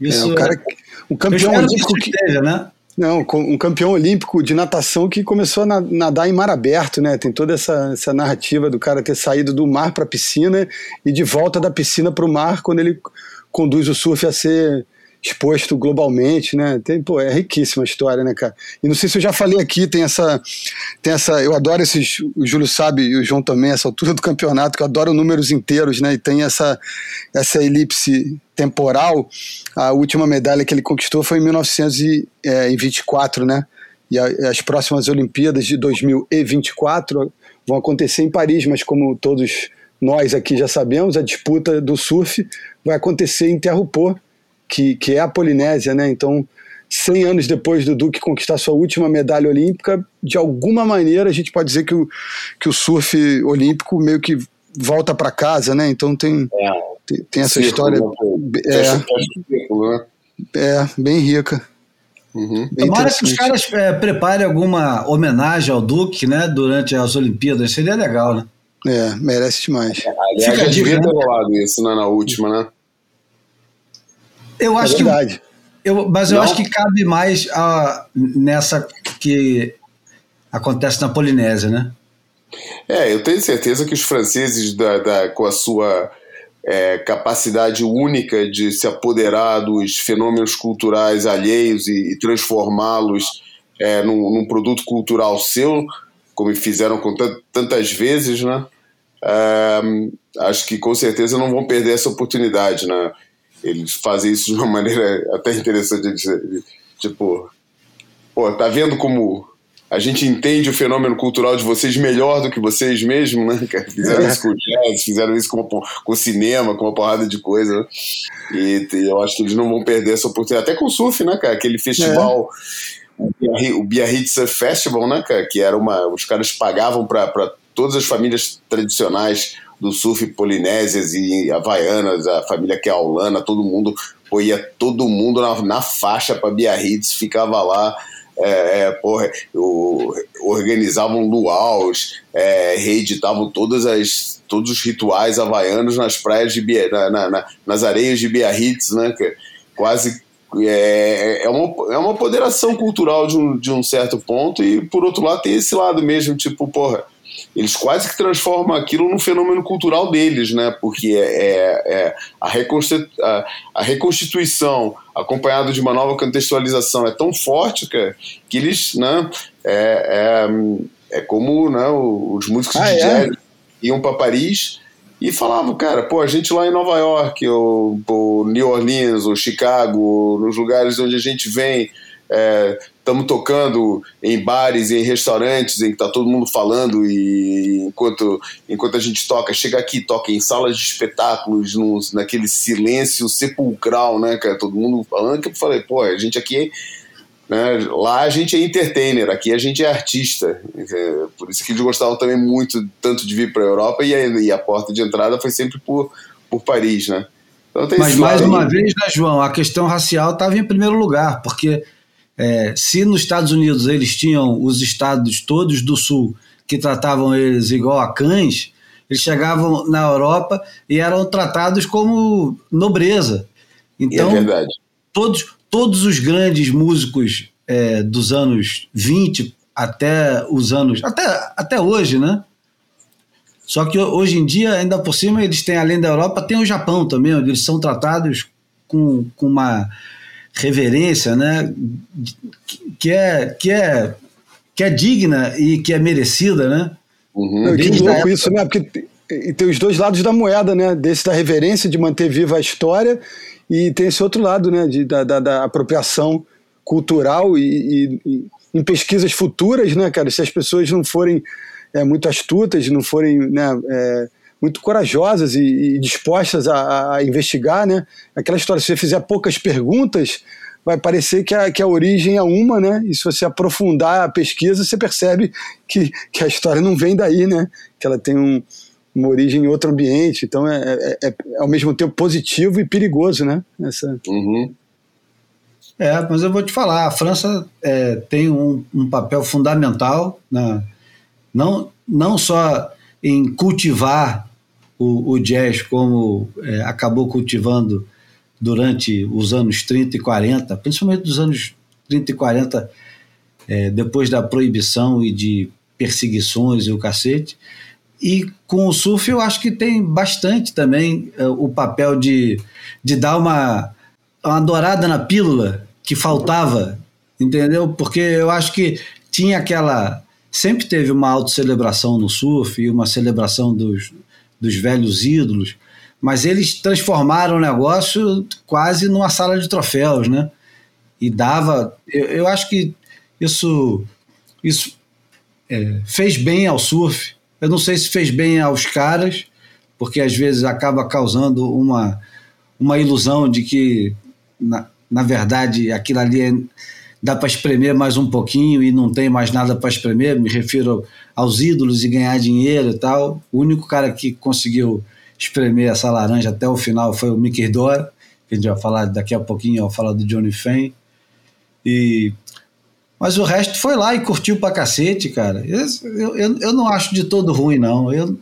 Speaker 2: Isso é, um, cara, um campeão olímpico que, que né? Não, um campeão olímpico de natação que começou a nadar em mar aberto, né? Tem toda essa, essa narrativa do cara ter saído do mar para a piscina e de volta da piscina para o mar quando ele conduz o surf a ser exposto globalmente, né? Tem, pô, é riquíssima a história, né, cara? E não sei se eu já falei aqui, tem essa, tem essa, eu adoro esses, o Júlio sabe e o João também, essa altura do campeonato, que eu adoro números inteiros, né? E tem essa, essa elipse temporal. A última medalha que ele conquistou foi em 1924, né? E as próximas Olimpíadas de 2024 vão acontecer em Paris, mas como todos nós aqui já sabemos, a disputa do surf vai acontecer em Terre-Haute, que, que é a Polinésia, né? Então, 100 anos depois do Duque conquistar sua última medalha olímpica, de alguma maneira a gente pode dizer que o, que o surf olímpico meio que volta para casa, né? Então tem, é, tem, tem, essa história. Né? É, é, bem rica.
Speaker 1: Uhum. Tomara que os caras é, preparem alguma homenagem ao Duque, né? Durante as Olimpíadas, seria legal, né?
Speaker 2: É, merece demais.
Speaker 3: aliás, Fica devia ter rolado isso né, na última, né?
Speaker 1: Eu acho é verdade. que. Eu, mas eu Não. acho que cabe mais a, nessa que acontece na Polinésia, né?
Speaker 3: É, eu tenho certeza que os franceses, da, da com a sua é, capacidade única de se apoderar dos fenômenos culturais alheios e, e transformá-los é, num, num, produto cultural seu, como fizeram com tantas vezes, né? É, acho que com certeza não vão perder essa oportunidade, né? Eles fazem isso de uma maneira até interessante. Tipo, pô, tá vendo como a gente entende o fenômeno cultural de vocês melhor do que vocês mesmos, né? Fizeram isso com o jazz, fizeram isso com, com o cinema, com uma porrada de coisa. E, e, eu acho que eles não vão perder essa oportunidade. Até com o surf, né, cara? Aquele festival. É. O Biarritz Festival, né, cara? Que era uma. Os caras pagavam para todas as famílias tradicionais do surf polinésias e havaianas, a família que é aulana, todo mundo, pô, ia todo mundo na, na faixa para Biarritz, ficava lá, é, é, porra, o, organizavam luaus, é, reeditavam todas as, todos os rituais havaianos nas praias de na, na, nas areias de Biarritz, né, quase é, é, uma, é uma poderação cultural de um, de um certo ponto, e por outro lado tem esse lado mesmo, tipo, porra, eles quase que transformam aquilo num fenômeno cultural deles, né? Porque é, é, é a, a, a, reconstituição acompanhada de uma nova contextualização é tão forte que, que eles, né? É, é, é como né, os músicos
Speaker 2: ah,
Speaker 3: de
Speaker 2: é?
Speaker 3: jazz iam para Paris e falavam, cara, pô, a gente lá em Nova York, ou, ou New Orleans, ou Chicago, nos lugares onde a gente vem, estamos tocando em bares, em restaurantes, em que está todo mundo falando e enquanto, enquanto a gente toca, chega aqui, toca em salas de espetáculos, no, naquele silêncio sepulcral, né, cara, todo mundo falando, que eu falei, pô, a gente aqui né? Lá a gente é entertainer, aqui a gente é artista. É, por isso que eles gostavam também muito tanto de vir para a Europa e a, e a, porta de entrada foi sempre por, por Paris, né?
Speaker 1: Então, Mas mais uma vez, né, João, a questão racial estava em primeiro lugar, porque é, se nos Estados Unidos eles tinham os estados todos do Sul que tratavam eles igual a cães, eles chegavam na Europa e eram tratados como nobreza. Então,
Speaker 3: é verdade.
Speaker 1: Todos, todos os grandes músicos é, dos anos 20 até os anos. Até, até hoje, né? Só que hoje em dia, ainda por cima, eles têm, além da Europa, tem o Japão também, onde eles são tratados com, com uma reverência, né? Que é, que, é, que é digna e que é merecida, né?
Speaker 2: Uhum. que louco época... isso, né? Porque tem os dois lados da moeda, né? Desse da reverência, de manter viva a história, e tem esse outro lado, né, de, da, da, da apropriação cultural e, e, e, em pesquisas futuras, né, cara, se as pessoas não forem é, muito astutas, não forem né, é, muito corajosas e, e dispostas a, a, investigar, né, aquela história, se você fizer poucas perguntas, vai parecer que a, que a origem é uma, né, e se você aprofundar a pesquisa, você percebe que, que a história não vem daí, né, que ela tem um, uma origem em outro ambiente. Então é, é, é, é, ao mesmo tempo positivo e perigoso, né? Essa...
Speaker 3: Uhum.
Speaker 1: É, mas eu vou te falar, a França é, tem um, um, papel fundamental, na, não, não só em cultivar o, o jazz como é, acabou cultivando durante os anos 30 e 40, principalmente dos anos 30 e 40, é, depois da proibição e de perseguições e o cacete, e com o surf eu acho que tem bastante também uh, o papel de, de dar uma, uma dourada na pílula que faltava, entendeu? Porque eu acho que tinha aquela. Sempre teve uma autocelebração no surf e uma celebração dos, dos velhos ídolos, mas eles transformaram o negócio quase numa sala de troféus, né? E dava. Eu, eu acho que isso, isso é, fez bem ao surf eu não sei se fez bem aos caras, porque às vezes acaba causando uma, uma ilusão de que, na, na verdade, aquilo ali é, dá para espremer mais um pouquinho e não tem mais nada para espremer. Me refiro aos ídolos e ganhar dinheiro e tal. O único cara que conseguiu espremer essa laranja até o final foi o Mickey Dora, que a gente vai falar daqui a pouquinho, ao falar do Johnny Fain. E mas o resto foi lá e curtiu pra cacete, cara. Eu, eu, eu não acho de todo ruim, não. Eu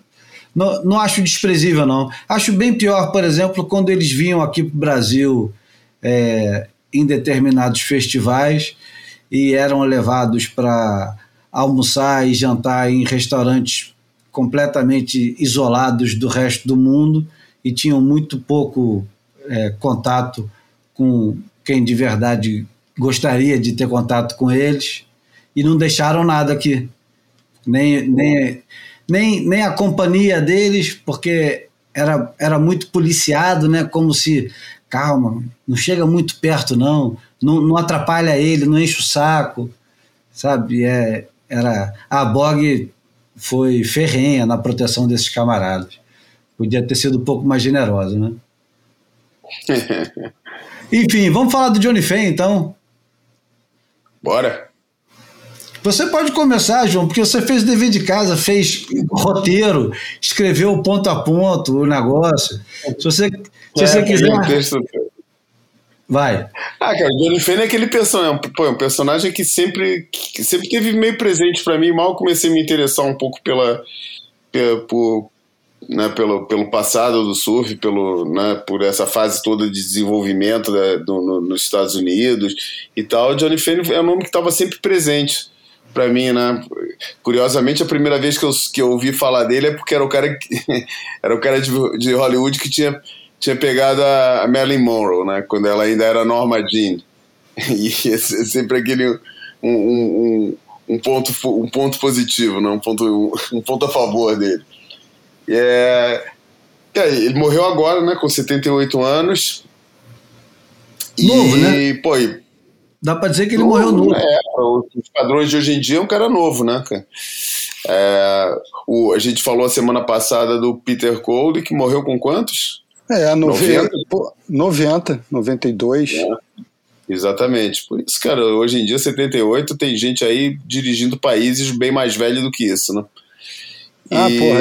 Speaker 1: não, não acho desprezível, não. Acho bem pior, por exemplo, quando eles vinham aqui pro Brasil é, em determinados festivais e eram levados para almoçar e jantar em restaurantes completamente isolados do resto do mundo e tinham muito pouco é, contato com quem de verdade gostaria de ter contato com eles e não deixaram nada aqui. Nem, nem, nem, nem a companhia deles, porque era, era muito policiado, né? Como se, calma, não chega muito perto, não, não, não atrapalha ele, não enche o saco, sabe? É, era, a Bog foi ferrenha na proteção desses camaradas. Podia ter sido um pouco mais generosa, né? Enfim, vamos falar do Johnny Faye, então.
Speaker 3: Bora.
Speaker 1: Você pode começar, João, porque você fez o dever de casa, fez roteiro, escreveu ponto a ponto o negócio. Se você, se é, você quiser. Texto... Vai.
Speaker 3: Ah, cara, o Johnny Fane é aquele personagem, pô, é um personagem que sempre, que sempre teve meio presente para mim. Mal comecei a me interessar um pouco pela, pela por, né, pelo, pelo passado do surf, pelo, né, por essa fase toda de desenvolvimento né, do, no, nos Estados Unidos e tal, Johnny Fane é um nome que estava sempre presente para mim, né? Curiosamente, a primeira vez que eu, que eu ouvi falar dele é porque era o cara que, era o cara de, de Hollywood que tinha, tinha pegado a Marilyn Monroe, né? Quando ela ainda era Norma Jean. E é sempre aquele um, um, um, ponto, um ponto positivo, né? um, ponto, um ponto a favor dele. É, é, ele morreu agora, né? Com 78 anos.
Speaker 1: Novo,
Speaker 3: e,
Speaker 1: né?
Speaker 3: Pô, e,
Speaker 1: Dá pra dizer que ele morreu novo.
Speaker 3: É, os padrões de hoje em dia é um cara novo, né, cara? É, o, a gente falou a semana passada do Peter Cole, que morreu com quantos?
Speaker 2: É, 90, 90 92. É,
Speaker 3: exatamente. Por isso, cara, hoje em dia, 78, tem gente aí dirigindo países bem mais velho do que isso, né?
Speaker 1: Ah, e... porra.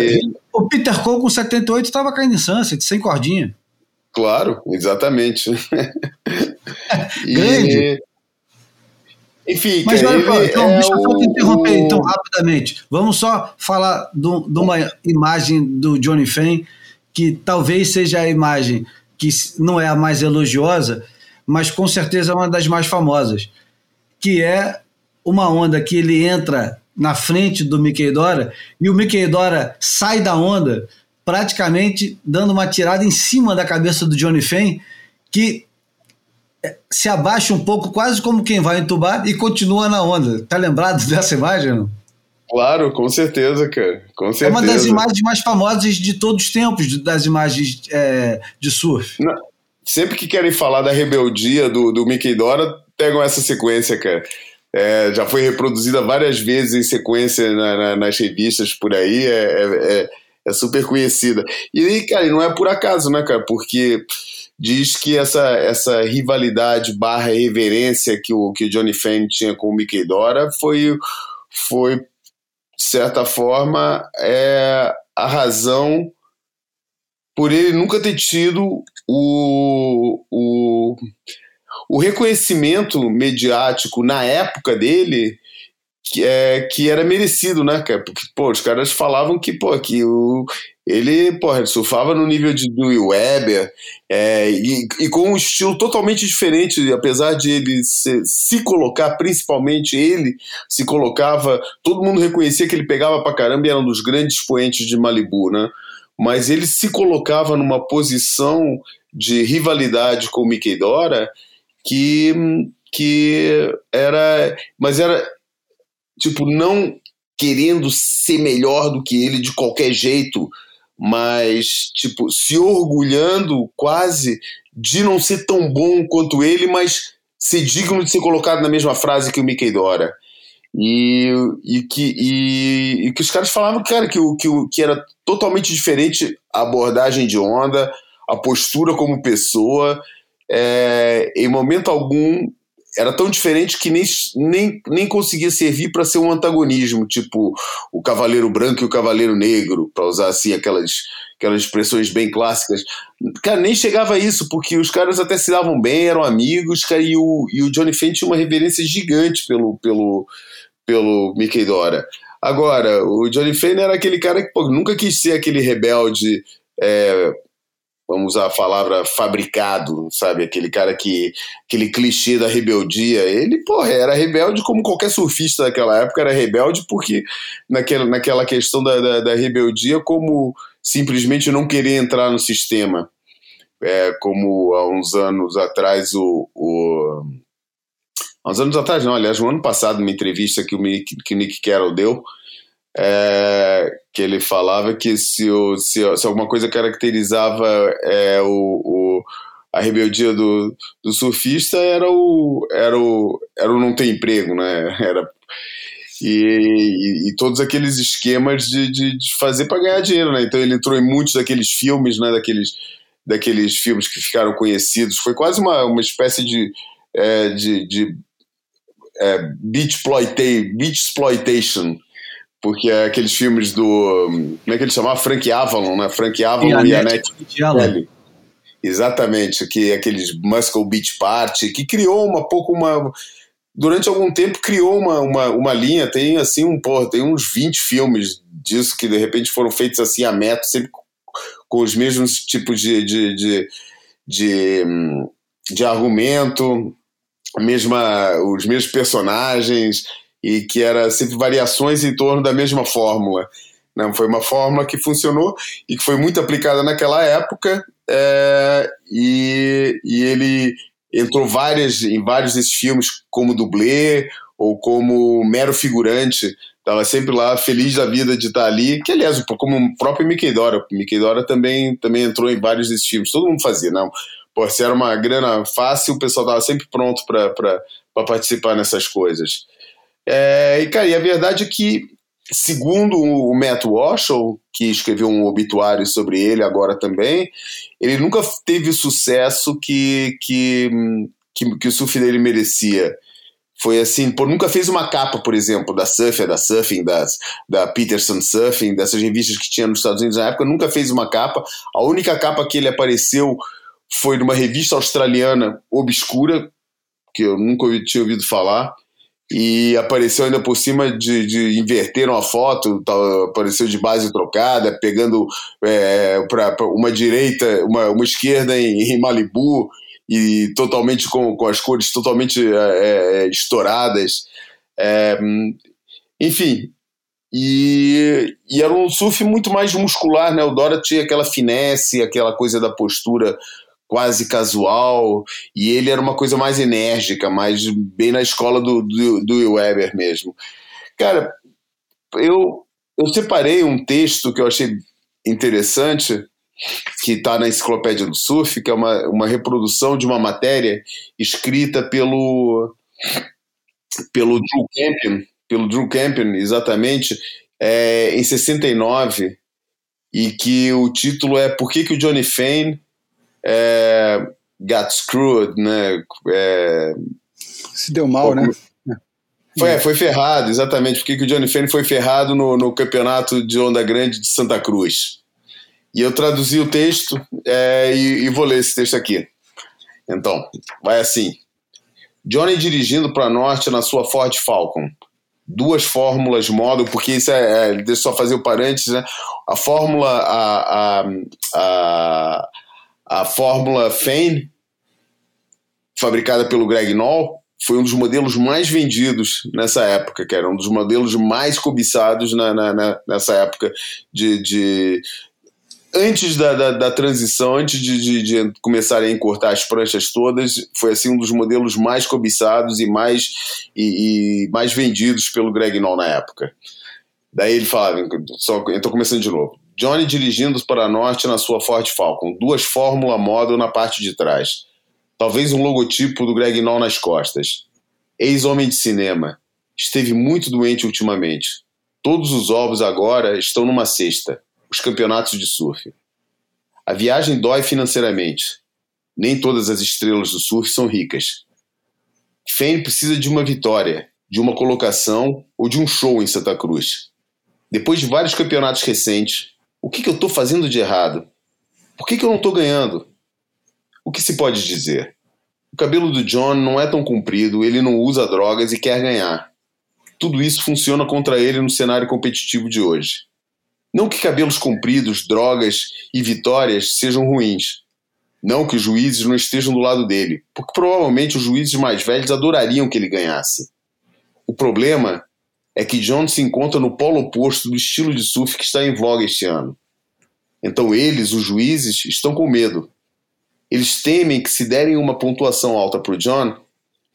Speaker 1: O Peter Cole com 78 estava caindo em Sunset, sem cordinha.
Speaker 3: Claro, exatamente.
Speaker 1: Grande.
Speaker 3: Enfim,
Speaker 1: Mas olha,
Speaker 3: ele
Speaker 1: então,
Speaker 3: é
Speaker 1: deixa eu te interromper
Speaker 3: o...
Speaker 1: então rapidamente. Vamos só falar de uma imagem do Johnny Fane que talvez seja a imagem que não é a mais elogiosa, mas com certeza é uma das mais famosas, que é uma onda que ele entra na frente do Mickey Dora e o Mickey Dora sai da onda praticamente dando uma tirada em cima da cabeça do Johnny Fane que se abaixa um pouco, quase como quem vai entubar e continua na onda. Tá lembrado dessa imagem? Não?
Speaker 3: Claro, com certeza, cara. Com certeza.
Speaker 1: É uma das imagens mais famosas de todos os tempos, das imagens é, de surf.
Speaker 3: Não, sempre que querem falar da rebeldia do, do Mickey Dora, pegam essa sequência, cara. É, já foi reproduzida várias vezes em sequência na, na, nas revistas por aí, é, é, é, é super conhecida. E, cara, não é por acaso, né, cara? Porque diz que essa, essa rivalidade barra reverência que o, que o Johnny Fane tinha com o Mickey Dora foi, foi de certa forma, é a razão por ele nunca ter tido o, o, o reconhecimento mediático na época dele que, é, que era merecido, né, cara? Porque, pô, os caras falavam que, pô, que o, ele, porra, surfava no nível de Dewey Weber é, e, e, com um estilo totalmente diferente, apesar de ele se, se, colocar, principalmente ele se colocava, todo mundo reconhecia que ele pegava pra caramba e era um dos grandes expoentes de Malibu, né? Mas ele se colocava numa posição de rivalidade com o Mickey Dora que, que era. Mas era. Tipo, não querendo ser melhor do que ele de qualquer jeito, mas tipo se orgulhando quase de não ser tão bom quanto ele, mas ser digno de ser colocado na mesma frase que o Mickey Dora. E, e, que, e, e que os caras falavam, cara, que, que, que era totalmente diferente a abordagem de onda, a postura como pessoa. É, em momento algum era tão diferente que nem, nem, nem conseguia servir para ser um antagonismo, tipo o Cavaleiro Branco e o Cavaleiro Negro, para usar assim aquelas, aquelas expressões bem clássicas. Cara, nem chegava a isso, porque os caras até se davam bem, eram amigos, cara, e o, e o Johnny Fane tinha uma reverência gigante pelo, pelo, pelo Mickey Dora. Agora, o Johnny Fane era aquele cara que pô, nunca quis ser aquele rebelde. É, vamos usar a palavra fabricado, sabe? Aquele cara que. aquele clichê da rebeldia. Ele, porra, era rebelde como qualquer surfista daquela época, era rebelde porque naquela, naquela questão da, da, da rebeldia, como simplesmente não querer entrar no sistema. É, como há uns anos atrás o, o. Há uns anos atrás, não, aliás, no ano passado, numa entrevista que o, Nick, que o Nick Carroll deu, é, que ele falava que se, o, se, se alguma coisa caracterizava é, o, o, a rebeldia do, do surfista era o, era, o, era o não ter emprego, né? Era, e, e, e todos aqueles esquemas de, de, de fazer para ganhar dinheiro, né? Então ele entrou em muitos daqueles filmes, né? Daqueles, daqueles filmes que ficaram conhecidos. Foi quase uma, uma espécie de, é, de, de é, beach, beach exploitation porque é aqueles filmes do. Como é que ele chamava? Frank Avalon, né? Frank Avalon e, a Annette Kelly. Exatamente, que aqueles Muscle Beach Party, que criou uma pouco uma. Durante algum tempo criou uma, uma, uma linha, tem assim um porra, tem uns 20 filmes disso que de repente foram feitos assim a metro, sempre com os mesmos tipos de, de, de, de, de argumento, mesma, os mesmos personagens, e que era sempre variações em torno da mesma fórmula. Não, foi uma fórmula que funcionou e que foi muito aplicada naquela época, é, e, e ele entrou várias, em vários desses filmes como dublê ou como mero figurante. Estava sempre lá, feliz da vida de estar ali. Que, aliás, como o próprio Mickey Dora. O Mickey Dora também, também entrou em vários desses filmes. Todo mundo fazia, não. Pô, se era uma grana fácil, o pessoal estava sempre pronto para participar nessas coisas. É, e, cara, e a verdade é que, segundo o Matt Walsh, que escreveu um obituário sobre ele agora também, ele nunca teve o sucesso que, que, que, que o surf dele merecia. Foi assim, por nunca fez uma capa, por exemplo, da Surfer, da Surfing, das, da Peterson Surfing, dessas revistas que tinha nos Estados Unidos na época, nunca fez uma capa. A única capa que ele apareceu foi numa revista australiana obscura, que eu nunca tinha ouvido falar, e apareceu ainda por cima de, de inverter uma foto, apareceu de base trocada, pegando é, para uma direita, uma, uma esquerda em, em, Malibu e totalmente com, com as cores totalmente é, é estouradas. É, enfim, e, e, era um surf muito mais muscular, né? O Dora tinha aquela finesse, aquela coisa da postura quase casual, e ele era uma coisa mais enérgica, mais bem na escola do, do, do Weber mesmo. Cara, eu, eu separei um texto que eu achei interessante, que está na Enciclopédia do Surf, que é uma, uma reprodução de uma matéria escrita pelo, pelo Drew Campion, pelo Drew Campion, exatamente, é, em 69, e que o título é Por que, que o Johnny Fane é, got screwed, né? É,
Speaker 2: Se deu mal, né?
Speaker 3: Foi, foi ferrado, exatamente. Porque que o Johnny Fane foi ferrado no, no campeonato de onda grande de Santa Cruz. E eu traduzi o texto é, e, e vou ler esse texto aqui. Então, vai assim. Johnny dirigindo para norte na sua Ford Falcon. Duas fórmulas modo, porque isso é, é deixa eu só fazer o parênteses, né? A fórmula, a, a, a, a Fórmula Fane, fabricada pelo Greg Noll, foi um dos modelos mais vendidos nessa época, que era um dos modelos mais cobiçados na, na, na nessa época de, de antes da, da, da, transição, antes de, de, de, começarem a encurtar as pranchas todas, foi assim um dos modelos mais cobiçados e mais, e, e mais vendidos pelo Greg Noll na época. Daí ele falava, só, eu tô começando de novo. Johnny dirigindo para norte na sua Ford Falcon, duas Fórmula Model na parte de trás. Talvez um logotipo do Greg Noll nas costas. Ex-homem de cinema. Esteve muito doente ultimamente. Todos os ovos agora estão numa cesta. Os campeonatos de surf. A viagem dói financeiramente. Nem todas as estrelas do surf são ricas. Fane precisa de uma vitória, de uma colocação ou de um show em Santa Cruz. Depois de vários campeonatos recentes, o que, que eu estou fazendo de errado? Por que, que eu não estou ganhando? O que se pode dizer? O cabelo do John não é tão comprido, ele não usa drogas e quer ganhar. Tudo isso funciona contra ele no cenário competitivo de hoje. Não que cabelos compridos, drogas e vitórias sejam ruins. Não que os juízes não estejam do lado dele, porque provavelmente os juízes mais velhos adorariam que ele ganhasse. O problema é que John se encontra no polo oposto do estilo de surf que está em voga este ano. Então eles, os juízes, estão com medo. Eles temem que, se derem uma pontuação alta para John,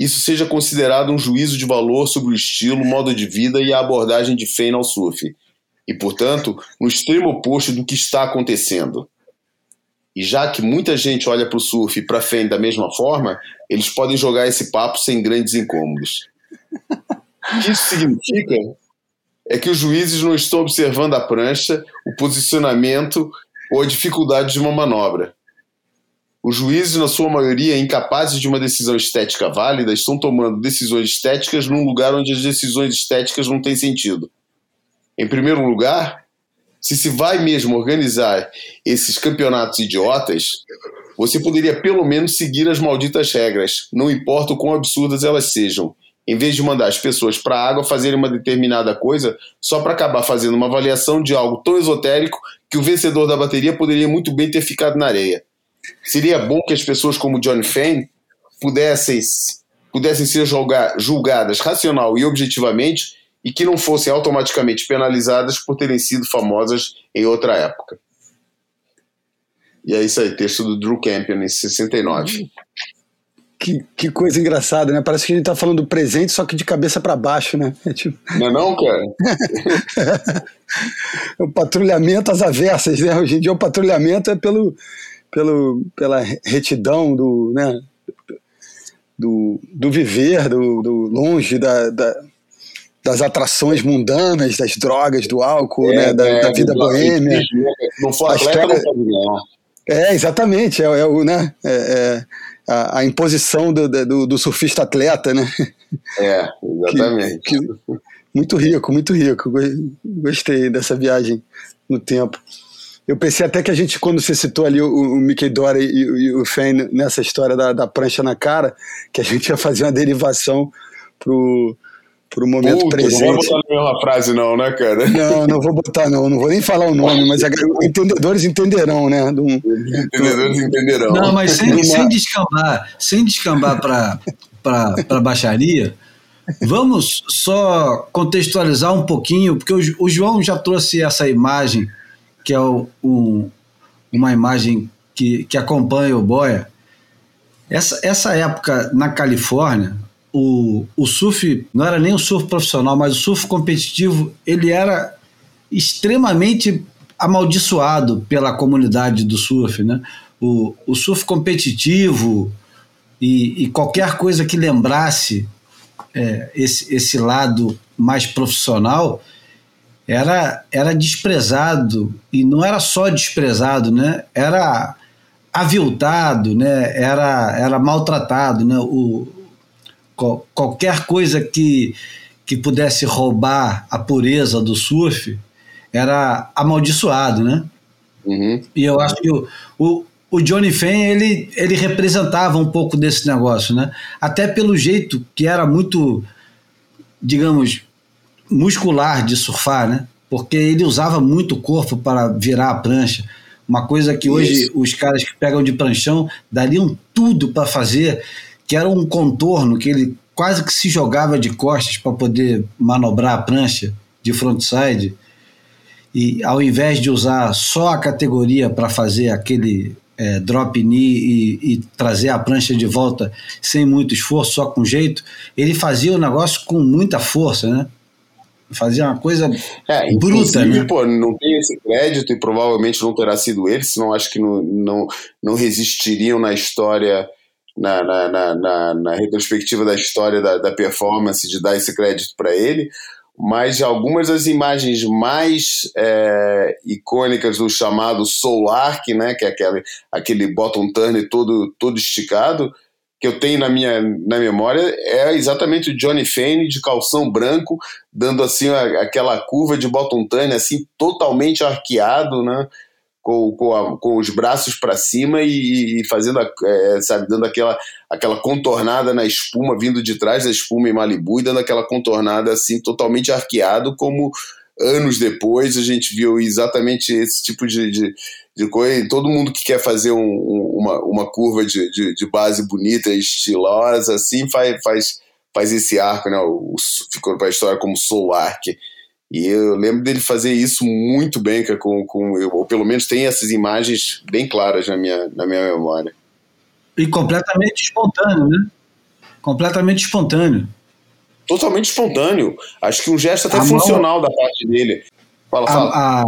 Speaker 3: isso seja considerado um juízo de valor sobre o estilo, modo de vida e a abordagem de Fane ao surf, e, portanto, no extremo oposto do que está acontecendo. E já que muita gente olha para o surf e para Fane da mesma forma, eles podem jogar esse papo sem grandes incômodos. Isso significa é que os juízes não estão observando a prancha, o posicionamento ou a dificuldade de uma manobra. Os juízes, na sua maioria, incapazes de uma decisão estética válida, estão tomando decisões estéticas num lugar onde as decisões estéticas não têm sentido. Em primeiro lugar, se se vai mesmo organizar esses campeonatos idiotas, você poderia pelo menos seguir as malditas regras, não importa o quão absurdas elas sejam, em vez de mandar as pessoas para a água fazerem uma determinada coisa só para acabar fazendo uma avaliação de algo tão esotérico que o vencedor da bateria poderia muito bem ter ficado na areia. Seria bom que as pessoas como John Fane pudessem, pudessem ser julgar, julgadas racional e objetivamente e que não fossem automaticamente penalizadas por terem sido famosas em outra época. E é isso aí, texto do Drew Campion, em 69.
Speaker 2: Que, que coisa engraçada, né? Parece que a gente tá falando do presente, só que de cabeça para baixo, né?
Speaker 3: É tipo... Não é não, cara?
Speaker 2: o patrulhamento às avessas, né? Hoje em dia o patrulhamento é pelo, pelo, pela retidão do, né? do, do viver, do, do longe da, da, das atrações mundanas, das drogas, do álcool, é, né? da, é, da vida boêmia.
Speaker 3: Não for atleta, história... não pode
Speaker 2: É, exatamente. É, é o, né? É, é a, a, imposição do, do, do, surfista atleta, né?
Speaker 3: É, exatamente.
Speaker 2: Que, que, muito rico, muito rico. Gostei dessa viagem no tempo. Eu pensei até que a gente, quando você citou ali o, o Mickey Dory e, e, o Fane nessa história da, da prancha na cara, que a gente ia fazer uma derivação pro, pro momento Puta, presente. Não
Speaker 3: vai botar na mesma frase, não, né, cara?
Speaker 2: Não, não vou botar, não. Não vou nem falar o nome, mas entendedores entenderão, né?
Speaker 3: Do, entendedores do, entenderão.
Speaker 1: Não, mas sem, sem descambar, sem descambar para baixaria. Vamos só contextualizar um pouquinho, porque o, o João já trouxe essa imagem que é o, um, uma imagem que, que acompanha o Boia. Essa, essa época na Califórnia, o, o surf não era nem o surf profissional, mas o surf competitivo, ele era extremamente amaldiçoado pela comunidade do surf, né? O, o surf competitivo e, e qualquer coisa que lembrasse é, esse, esse lado mais profissional era, era desprezado, e não era só desprezado, né? era aviltado, né? era, era maltratado. Né? O, qualquer coisa que, que pudesse roubar a pureza do surf era amaldiçoado. Né?
Speaker 3: Uhum.
Speaker 1: E eu acho que o, o, o Johnny Fane ele, ele representava um pouco desse negócio, né? até pelo jeito que era muito, digamos, muscular de surfar, né? Porque ele usava muito o corpo para virar a prancha. Uma coisa que hoje Isso. os caras que pegam de pranchão dariam tudo para fazer, que era um contorno que ele quase que se jogava de costas para poder manobrar a prancha de frontside. E ao invés de usar só a categoria para fazer aquele é, drop knee e, e, trazer a prancha de volta sem muito esforço, só com jeito, ele fazia o negócio com muita força, né? Fazia uma coisa é, bruta, né?
Speaker 3: Pô, não tem esse crédito e provavelmente não terá sido ele, senão acho que não, não, não resistiriam na história, na, na, na, na, retrospectiva da história da, da performance, de dar esse crédito para ele. Mas algumas das imagens mais é, icônicas do chamado Soul Arc, né, que é aquele, aquele bottom turn todo, todo esticado, que eu tenho na minha na memória é exatamente o Johnny Fane de calção branco, dando assim a, aquela curva de bottom turn assim totalmente arqueado, né? Com, com, a, com os braços para cima e, e fazendo, a, é, sabe, dando aquela, aquela contornada na espuma, vindo de trás da espuma em Malibu e dando aquela contornada assim totalmente arqueado, como anos depois a gente viu exatamente esse tipo de, de de coisa. Todo mundo que quer fazer um, uma, uma curva de, de, de, base bonita, estilosa, assim, faz, faz, faz esse arco, né? O, ficou para a história como Soul Arc. E eu lembro dele fazer isso muito bem, com, com, ou pelo menos tem essas imagens bem claras na minha, na minha memória.
Speaker 1: E completamente espontâneo, né? Completamente espontâneo.
Speaker 3: Totalmente espontâneo. Acho que um gesto até a funcional mão... da parte dele. Fala, fala.
Speaker 1: A, a,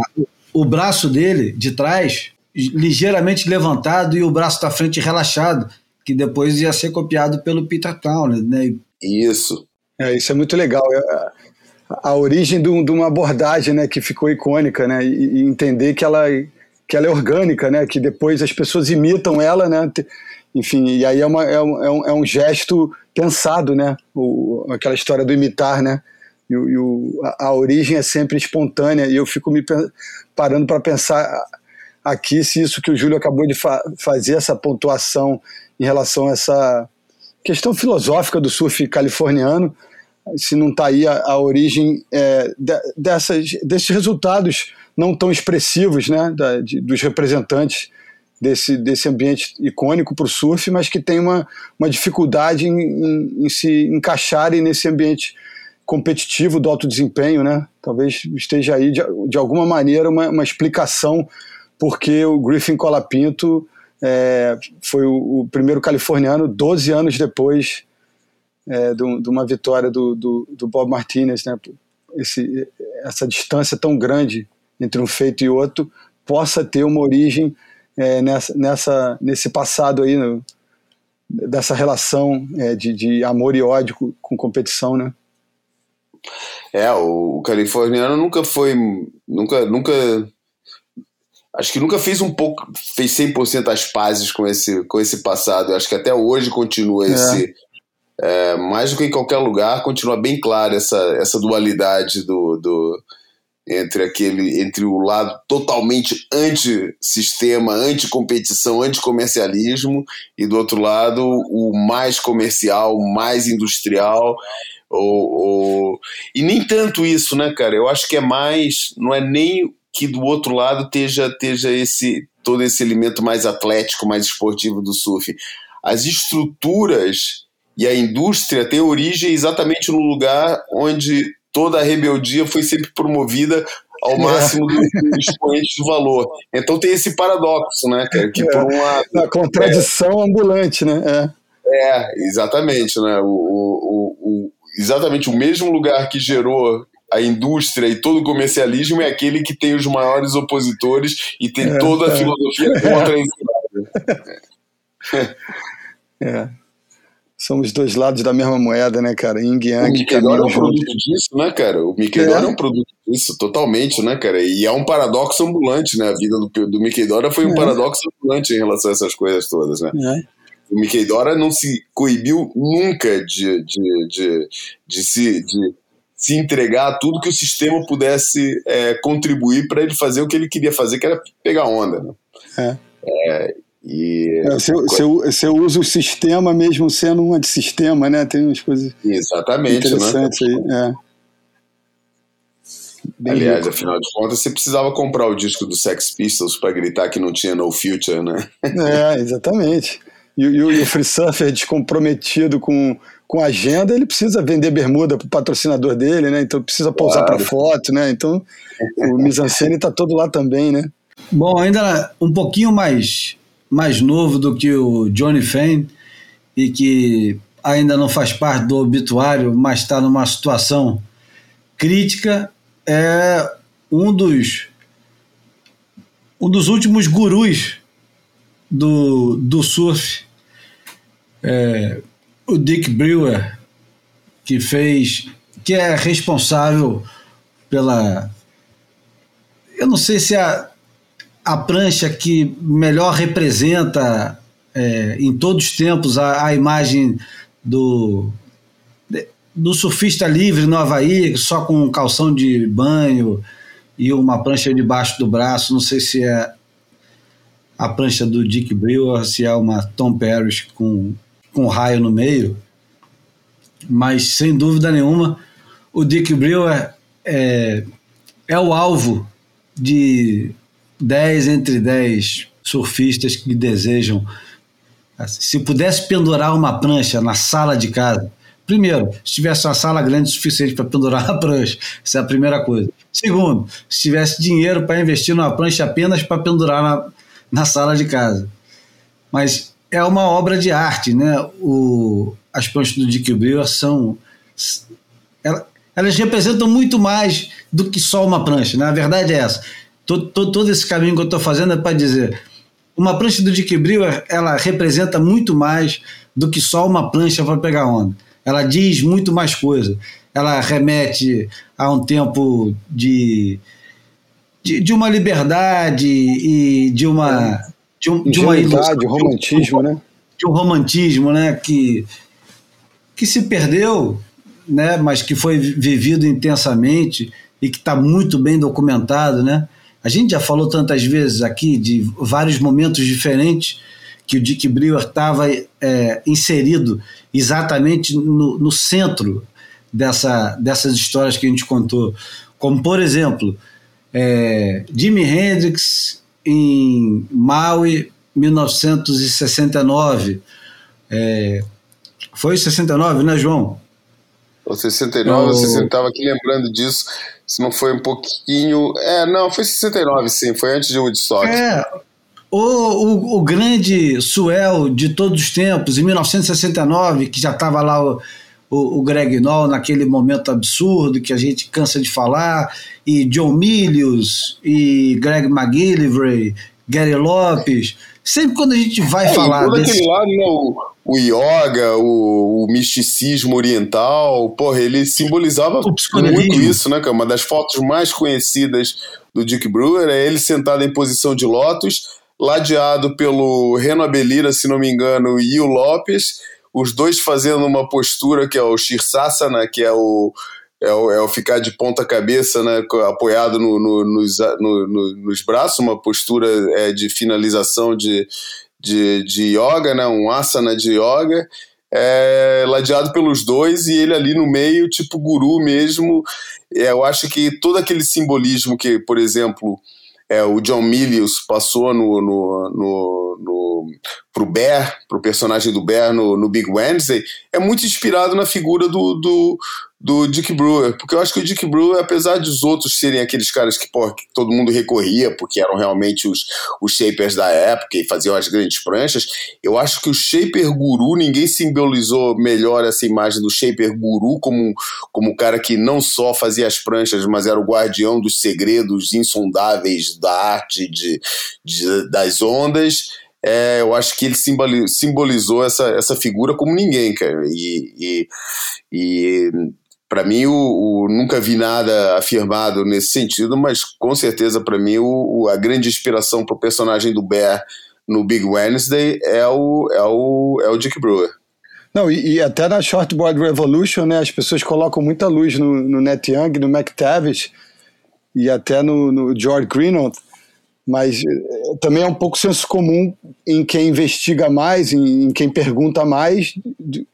Speaker 1: o braço dele de trás ligeiramente levantado e o braço da frente relaxado, que depois ia ser copiado pelo Peter Townley, né?
Speaker 3: Isso.
Speaker 2: É, isso é muito legal. A origem de, uma abordagem, né, que ficou icônica, né, e, entender que ela que ela é orgânica, né, que depois as pessoas imitam ela, né, enfim, e aí é, uma, é, um, é um é gesto pensado, né, o, aquela história do imitar, né, e, e o, a, a, origem é sempre espontânea e eu fico me parando para pensar aqui se isso que o Júlio acabou de fa fazer, essa pontuação em relação a essa questão filosófica do surf californiano, se não está aí a, a origem é, de, dessas, desses resultados não tão expressivos né, da, de, dos representantes desse, desse ambiente icônico para o surf, mas que tem uma, uma dificuldade em, em, em, se encaixarem nesse ambiente competitivo do alto desempenho. Né? Talvez esteja aí, de, de alguma maneira, uma, uma explicação porque o Griffin Colapinto é, foi o, o, primeiro californiano 12 anos depois é, de, de, uma vitória do, do, do Bob Martinez. Né? Esse, essa distância tão grande entre um feito e outro possa ter uma origem é, nessa, nessa, nesse passado aí, no, dessa relação é, de, de, amor e ódio com, com, competição, né?
Speaker 3: É, o, o californiano nunca foi, nunca, nunca, acho que nunca fez um pouco, fez 100% as pazes com esse, com esse passado. Acho que até hoje continua é. esse, é, mais do que em qualquer lugar, continua bem clara essa, essa dualidade do, do entre aquele entre o lado totalmente anti-sistema, anti-competição, anti-comercialismo e do outro lado o mais comercial, mais industrial. Ou, ou, E nem tanto isso, né, cara? Eu acho que é mais. Não é nem que do outro lado esteja, esteja esse todo esse elemento mais atlético, mais esportivo do surf. As estruturas e a indústria têm origem exatamente no lugar onde toda a rebeldia foi sempre promovida ao é. máximo dos expoentes do valor. Então tem esse paradoxo, né, cara? Que
Speaker 2: é. por um lado. A contradição é, ambulante, né?
Speaker 3: É. é, exatamente, né? O, o, o, exatamente o mesmo lugar que gerou a indústria e todo o comercialismo é aquele que tem os maiores opositores e tem é, toda a é. filosofia contra
Speaker 2: isso. É somos dois lados da mesma moeda, né, cara? Yin Yang.
Speaker 3: O Miquedora é um produto disso, né, cara? O Miquedora é. é. um produto disso, totalmente, né, cara? E é um paradoxo ambulante, né? A vida do, do Miquedora foi um é. paradoxo ambulante em relação a essas coisas todas, né? É. O Miquedora não se coibiu nunca de, de, de, de se. De, se entregar a tudo que o sistema pudesse é, contribuir para ele fazer o que ele queria fazer, que era pegar onda. Né? É. É,
Speaker 2: e é, você, usa o sistema mesmo sendo um antissistema, né? Tem umas coisas
Speaker 3: Exatamente,
Speaker 2: né? interessantes né? aí. É.
Speaker 3: Bem Aliás, rico. afinal de contas, você precisava comprar o disco do Sex Pistols para gritar que não tinha No Future, né?
Speaker 2: É, exatamente. E, e, e o Free Surfer descomprometido com, com a agenda, ele precisa vender bermuda para o patrocinador dele, né? Então precisa pousar claro. para foto, né? Então o mise-en-scène está todo lá também, né?
Speaker 1: Bom, ainda um pouquinho mais mais novo do que o Johnny Fane e que ainda não faz parte do obituário, mas está numa situação crítica, é um dos um dos últimos gurus do, do surf, é, o Dick Brewer, que fez, que é responsável pela, eu não sei se a a prancha que melhor representa é, em todos os tempos a, a imagem do, do surfista livre no Havaí, só com um calção de banho e uma prancha debaixo do braço. Não sei se é a prancha do Dick Brewer, se é uma Tom Paris com, com raio no meio. Mas, sem dúvida nenhuma, o Dick Brewer é, é o alvo de 10 entre 10 surfistas que desejam. Assim, se pudesse pendurar uma prancha na sala de casa, primeiro, se tivesse uma sala grande o suficiente para pendurar a prancha, essa é a primeira coisa. Segundo, se tivesse dinheiro para investir numa prancha apenas para pendurar na, na sala de casa. Mas é uma obra de arte, né? O, as pranchas do Dick Brewer são. Elas representam muito mais do que só uma prancha, né? A verdade é essa todo, todo, todo esse caminho que eu estou fazendo é para dizer uma prancha do Dick Brewer, ela representa muito mais do que só uma prancha para pegar onda. Ela diz muito mais coisa. Ela remete a um tempo de, de, de uma liberdade e de uma de, um,
Speaker 2: de uma ilusão, romantismo, né?
Speaker 1: De um romantismo, né? Que que se perdeu, né? Mas que foi vivido intensamente e que está muito bem documentado, né? A gente já falou tantas vezes aqui de vários momentos diferentes que o Dick Brewer estava é, inserido exatamente no, no, centro dessa, dessas histórias que a gente contou. Como, por exemplo, é, Jimi Hendrix em Maui, 1969. É, foi 69, né, João?
Speaker 3: Ou 69, você estava aqui lembrando disso. Se não foi um pouquinho. É, não, foi 69, sim, foi antes de Woodstock.
Speaker 1: É. O, o, o grande Suel de todos os tempos, em 1969, que já estava lá o, o, o, Greg Noll naquele momento absurdo que a gente cansa de falar, e John Milius, e Greg McGillivray, Gary Lopes. Sempre quando a gente vai
Speaker 3: é,
Speaker 1: falar.
Speaker 3: Todo desse... aquele lado, né, o, o yoga, o, o, misticismo oriental, porra, ele simbolizava muito isso, né, cara? Uma das fotos mais conhecidas do Dick Brewer é ele sentado em posição de lótus, ladeado pelo Reno Abelira, se não me engano, e o Lopes, os dois fazendo uma postura que é o Shirsasana, que é o, é o, é o ficar de ponta cabeça, né, apoiado no, no, nos, no, nos braços, uma postura é, de finalização de, de, de yoga, né, um asana de yoga, é, ladeado pelos dois e ele ali no meio, tipo guru mesmo. É, eu acho que todo aquele simbolismo que, por exemplo, é, o John Milius passou no, no, no, no, pro Bear, pro personagem do Bear no, no Big Wednesday, é muito inspirado na figura do, do, do Dick Brewer, porque eu acho que o Dick Brewer, apesar dos outros serem aqueles caras que, que todo mundo recorria, porque eram realmente os, os shapers da época e faziam as grandes pranchas, eu acho que o shaper guru, ninguém simbolizou melhor essa imagem do shaper guru como, como cara que não só fazia as pranchas, mas era o guardião dos segredos insondáveis da arte de, de das ondas. É, eu acho que ele simbolizou essa, essa figura como ninguém, cara. E, e, e para mim, o, o, nunca vi nada afirmado nesse sentido, mas com certeza, para mim, o, o, a grande inspiração para o personagem do Bear no Big Wednesday é o, é o, é o Dick Brewer.
Speaker 2: Não, e, e, até na Shortboard Revolution, né, as pessoas colocam muita luz no, no Net Young, no McTavish e até no, no George Greenwald, mas eh, também é um pouco senso comum em quem investiga mais, em, em quem pergunta mais, de,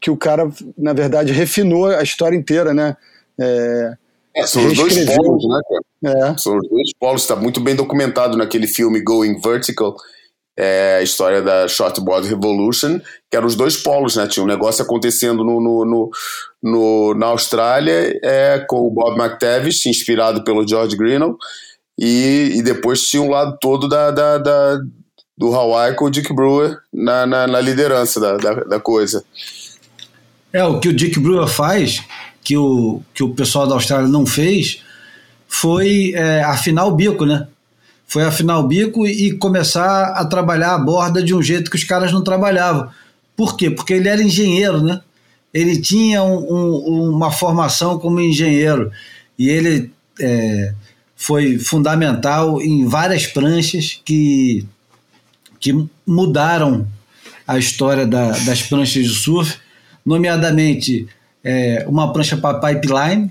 Speaker 2: que o cara, na verdade, refinou a história inteira, né?
Speaker 3: É, é, são os dois polos, né, cara? É. São os dois polos, está muito bem documentado naquele filme Going Vertical, é, a história da Shortboard Revolution, que eram os dois polos, né? Tinha um negócio acontecendo no, no, no, no na Austrália é, com o Bob McTavish, inspirado pelo George Greenough, e, e depois tinha um lado todo da, da, da do Hawaii com o Dick Brewer na, na, na liderança da, da, da coisa.
Speaker 1: É, o que o Dick Brewer faz, que o, que o pessoal da Austrália não fez, foi é, afinar o bico, né? Foi afinar o bico e começar a trabalhar a borda de um jeito que os caras não trabalhavam. Por quê? Porque ele era engenheiro, né? Ele tinha um, um, uma formação como engenheiro e ele é, foi fundamental em várias pranchas que, que mudaram a história da, das pranchas de surf nomeadamente é, uma prancha para pipeline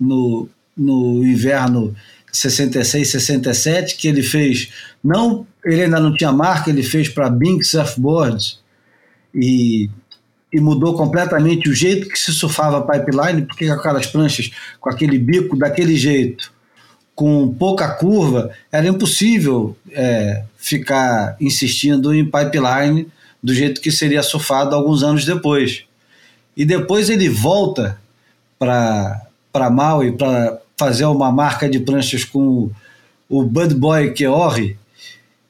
Speaker 1: no, no inverno 66, 67, que ele fez, não, ele ainda não tinha marca, ele fez para Bink Surfboards e, e mudou completamente o jeito que se surfava pipeline, porque aquelas pranchas com aquele bico daquele jeito, com pouca curva, era impossível é, ficar insistindo em pipeline do jeito que seria surfado alguns anos depois e depois ele volta para Maui para fazer uma marca de pranchas com o Bud Boy Keori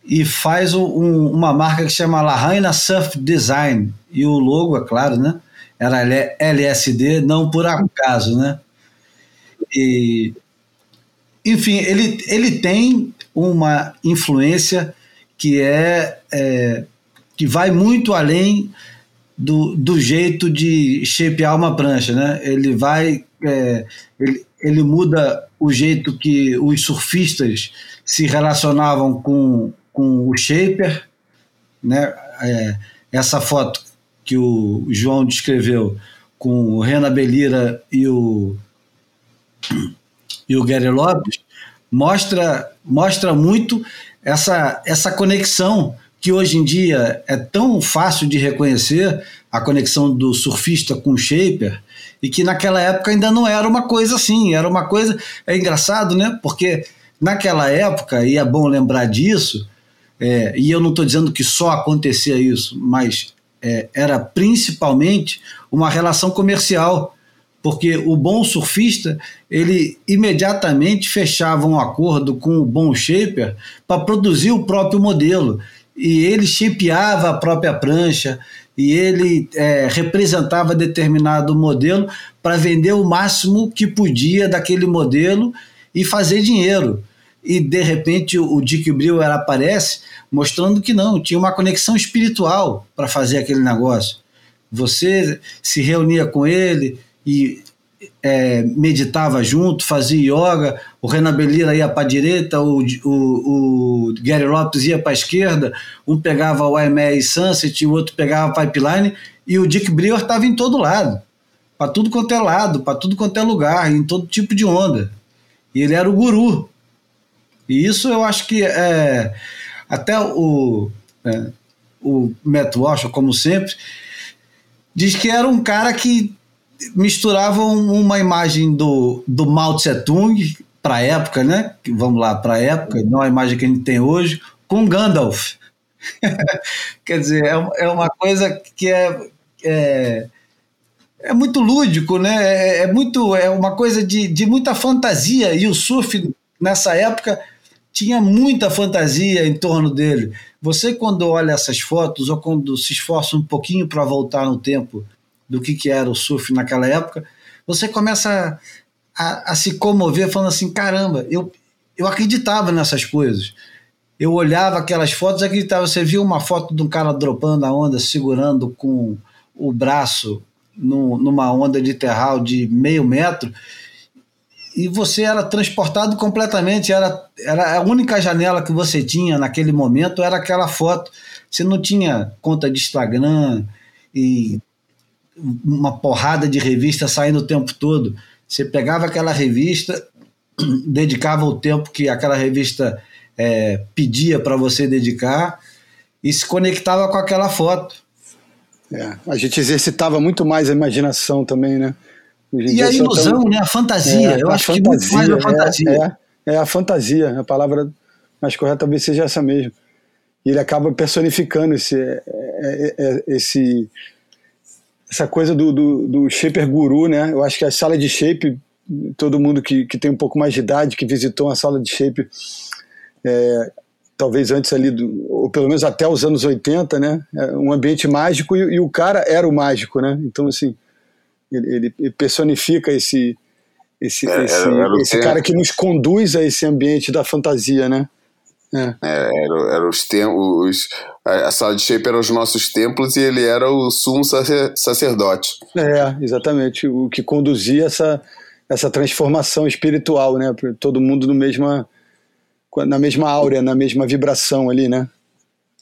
Speaker 1: e faz um, uma marca que chama Lahaina Surf Design e o logo, é claro, né? Era LSD, não por acaso, né? E, enfim, ele, ele tem uma influência que é, é que vai muito além do, do jeito de shapear uma prancha, né? Ele vai, é, ele, ele muda o jeito que os surfistas se relacionavam com, com o shaper, né? É, essa foto que o João descreveu com o Rena Belira e o e o Gary Lopes mostra mostra muito essa essa conexão que hoje em dia é tão fácil de reconhecer a conexão do surfista com o shaper, e que naquela época ainda não era uma coisa assim, era uma coisa. É engraçado, né? Porque naquela época, e é bom lembrar disso, é, e eu não estou dizendo que só acontecia isso, mas é, era principalmente uma relação comercial, porque o bom surfista ele imediatamente fechava um acordo com o bom shaper para produzir o próprio modelo e ele shapeava a própria prancha e ele é, representava determinado modelo para vender o máximo que podia daquele modelo e fazer dinheiro. E de repente o Dick Brewer aparece mostrando que não, tinha uma conexão espiritual para fazer aquele negócio. Você se reunia com ele e é, meditava junto, fazia yoga, o Renan Belira ia para a direita, o, o, o, Gary Lopes ia para a esquerda, um pegava o IME Sunset, o outro pegava Pipeline, e o Dick Brewer estava em todo lado, para tudo quanto é lado, para tudo quanto é lugar, em todo tipo de onda. E ele era o guru. E isso eu acho que é, até o, é, o Matt Walsh, como sempre, diz que era um cara que misturavam uma imagem do, do Mao Tse Tung para a época, né? Vamos lá, para a época, não a imagem que a gente tem hoje, com Gandalf. Quer dizer, é, é uma coisa que é, é, é muito lúdico, né? É, é, muito, é uma coisa de, de muita fantasia, e o surf nessa época tinha muita fantasia em torno dele. Você, quando olha essas fotos, ou quando se esforça um pouquinho para voltar no tempo do que, que era o surf naquela época, você começa a, a, se comover falando assim, caramba, eu, eu acreditava nessas coisas. Eu olhava aquelas fotos, acreditava. Você viu uma foto de um cara dropando a onda, segurando com o braço no, numa onda de terral de meio metro, e você era transportado completamente. Era, era a única janela que você tinha naquele momento era aquela foto. Você não tinha conta de Instagram e uma porrada de revista saindo o tempo todo. Você pegava aquela revista, dedicava o tempo que aquela revista é, pedia para você dedicar e se conectava com aquela foto.
Speaker 2: É, a gente exercitava muito mais a imaginação também, né?
Speaker 1: E a ilusão, tão... né? A fantasia. É, Eu a acho fantasia, que muito mais a fantasia.
Speaker 2: É, é, a fantasia. A palavra mais correta talvez seja essa mesmo. E ele acaba personificando esse, é, é, é, esse essa coisa do, do, do shaper guru, né? Eu acho que a sala de shape, todo mundo que, que tem um pouco mais de idade, que visitou uma sala de shape, é, talvez antes ali, do, ou pelo menos até os anos 80, né? É um ambiente mágico e, e, o cara era o mágico, né? Então, assim, ele, ele personifica esse, esse, é, esse, era, era esse cara que nos conduz a esse ambiente da fantasia, né?
Speaker 3: É. É, era, era os templos. A sala de shape eram os nossos templos e ele era o sumo sacerdote.
Speaker 2: É, exatamente. O que conduzia essa, essa transformação espiritual, né? Todo mundo no mesma, na mesma áurea, na mesma vibração ali, né?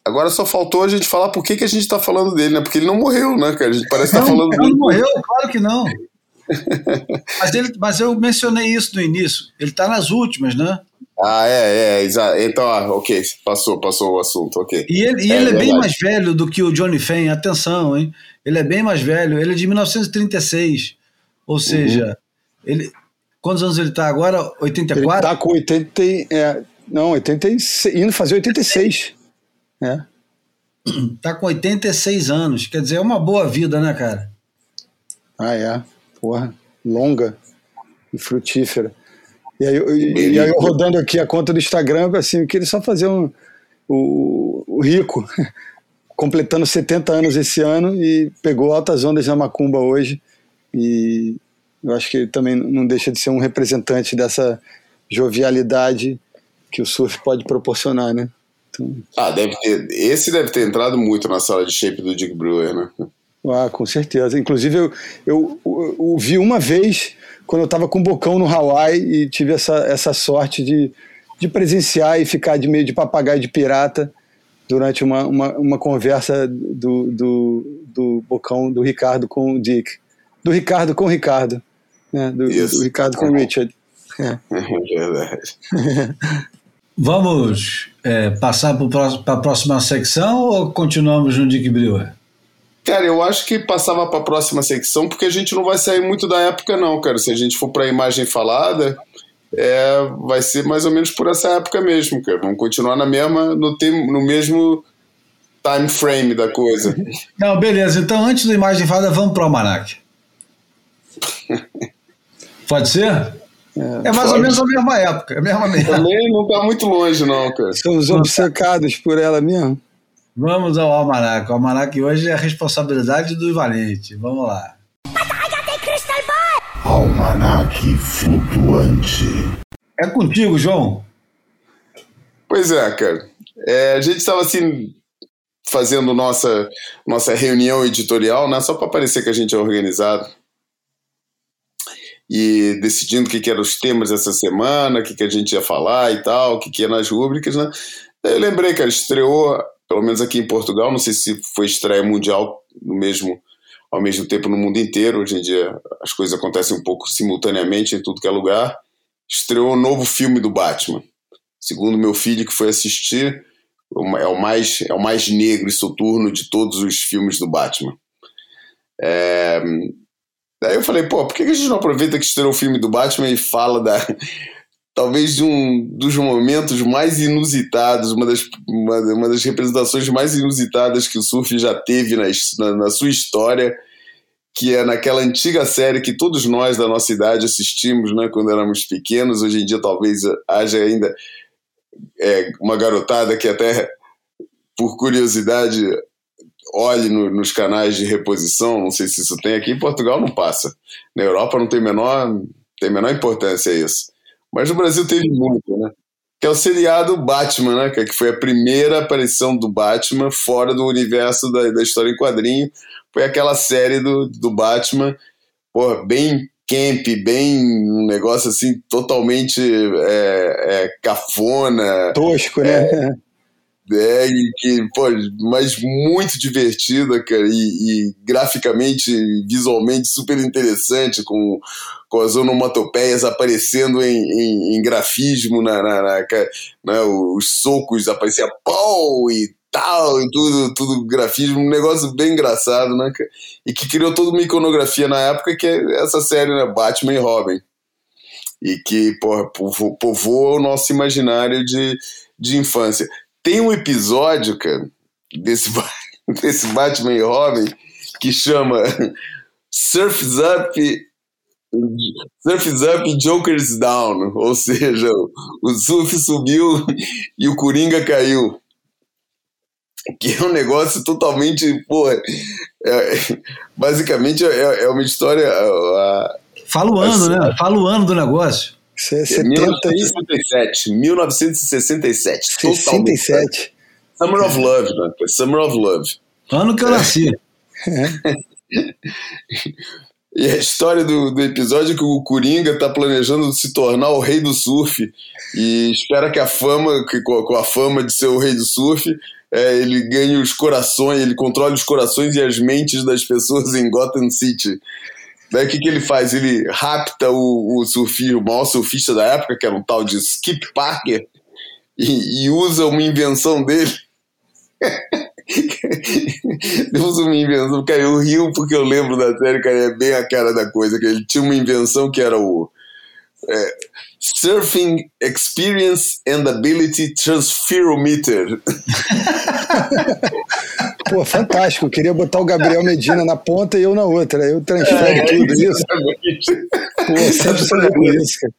Speaker 3: Agora só faltou a gente falar por que, que a gente tá falando dele, né? Porque ele não morreu, né, cara? A gente parece estar tá falando
Speaker 1: dele. Ele não morreu, claro que não. mas, ele, mas eu mencionei isso no início. Ele tá nas últimas, né?
Speaker 3: Ah, é, é, exato. Então, ah, ok, passou, passou o assunto, ok.
Speaker 1: E ele, e é, ele é, bem mais velho do que o Johnny Fane, atenção, hein? Ele é bem mais velho, ele é de 1936. Ou seja, uhum. ele. Quantos anos ele está agora? 84? Ele
Speaker 2: está com 80. É, não, 86, indo fazer 86. É.
Speaker 1: Tá com 86 anos. Quer dizer, é uma boa vida, né, cara?
Speaker 2: Ah, é. Porra, longa e frutífera. E aí, e, e aí eu rodando aqui a conta do Instagram, assim, eu queria só fazer um, o, o Rico, completando 70 anos esse ano e pegou altas ondas na Macumba hoje. E eu acho que ele também não deixa de ser um representante dessa jovialidade que o surf pode proporcionar, né?
Speaker 3: Então... Ah, deve ter. Esse deve ter entrado muito na sala de shape do Dick Brewer, né?
Speaker 2: Ah, com certeza. Inclusive, eu, eu, eu, eu vi uma vez quando eu estava com o Bocão no Hawaii e tive essa, essa sorte de, de presenciar e ficar de meio de papagaio de pirata durante uma, uma, uma conversa do, do, do Bocão, do Ricardo com o Dick. Do Ricardo com o Ricardo. Né? Do, do Ricardo com o Richard. É. é verdade.
Speaker 1: Vamos é, passar para a próxima secção ou continuamos no Dick Brewer?
Speaker 3: Cara, eu acho que passava para a próxima secção, porque a gente não vai sair muito da época, não, cara. Se a gente for para a imagem falada, é, vai ser mais ou menos por essa época mesmo, cara. Vamos continuar na mesma, no, tem, no mesmo time frame da coisa.
Speaker 1: Não, beleza. Então, antes da imagem falada, vamos para o Almanac. Pode ser? É, é mais pode. ou menos a mesma época, a mesma mesma.
Speaker 3: Também não está muito longe, não, cara.
Speaker 2: Somos obcecados por ela mesmo.
Speaker 1: Vamos ao Almanac. O Almanac hoje é a responsabilidade do Valente. Vamos lá.
Speaker 5: Almanac flutuante.
Speaker 1: É contigo, João.
Speaker 3: Pois é, cara. É, a gente estava assim fazendo nossa nossa reunião editorial, né? Só para parecer que a gente é organizado e decidindo o que, que eram os temas dessa semana, o que, que a gente ia falar e tal, o que, que ia nas rúbricas, né? Eu lembrei, cara, estreou, pelo menos aqui em Portugal, não sei se foi estreia mundial no mesmo ao mesmo tempo no mundo inteiro. Hoje em dia as coisas acontecem um pouco simultaneamente em tudo que é lugar. Estreou o um novo filme do Batman. Segundo meu filho que foi assistir, é o mais é o mais negro e soturno de todos os filmes do Batman. É... Daí eu falei, pô, por que a gente não aproveita que estreou o filme do Batman e fala da talvez de um dos momentos mais inusitados, uma das, uma, uma das representações mais inusitadas que o surf já teve na, na, na, sua história, que é naquela antiga série que todos nós da nossa idade assistimos né, quando éramos pequenos. Hoje em dia talvez haja ainda é, uma garotada que até por curiosidade olhe no, nos canais de reposição, não sei se isso tem aqui em Portugal não passa. Na Europa não tem menor tem menor importância isso. Mas no Brasil teve muito, né? Que é o seriado Batman, né? Que foi a primeira aparição do Batman fora do universo da, da história em quadrinho. Foi aquela série do, do Batman, porra, bem camp, bem um negócio assim totalmente é, é, cafona.
Speaker 2: Tosco, né?
Speaker 3: É, é, e que, pô, mas muito divertida, cara, e, e, graficamente, visualmente super interessante, com, com as onomatopeias aparecendo em, em, em grafismo, na, na, na, na, né, os socos apareciam pau e tal, e tudo, tudo grafismo, um negócio bem engraçado, né? E que criou toda uma iconografia na época, que é essa série, né, Batman e Robin. E que, porra, povoa o nosso imaginário de, de infância. Tem um episódio, cara, desse, desse Batman e Robin que chama Surf's Up Surf's Up e Joker's Down, ou seja, o surf subiu e o Coringa caiu. Que é um negócio totalmente. Pô, é, basicamente é, é, uma história. A,
Speaker 1: Fala o ano, assim, né? Fala o ano do negócio.
Speaker 3: É 70 1967. 1967. 67. Summer of Love, né? Summer of Love.
Speaker 1: Ano que eu nasci.
Speaker 3: e a história do, do episódio é que o Coringa está planejando se tornar o rei do surf e espera que a fama, que com a fama de ser o rei do surf, é, ele ganhe os corações, ele controle os corações e as mentes das pessoas em Gotham City. Daí o que, que ele faz? Ele rapta o, o surfista, o maior surfista da época, que era um tal de Skip Parker, e, e usa uma invenção dele. usa uma invenção, cara, eu rio porque eu lembro da série, cara, é bem a cara da coisa, que ele tinha uma invenção que era o é, Surfing Experience and Ability Transferometer.
Speaker 2: Pô, fantástico. Eu queria botar o Gabriel Medina na ponta e eu na outra. Eu transfero é, tudo isso. Pô, sempre sonhei com isso, cara.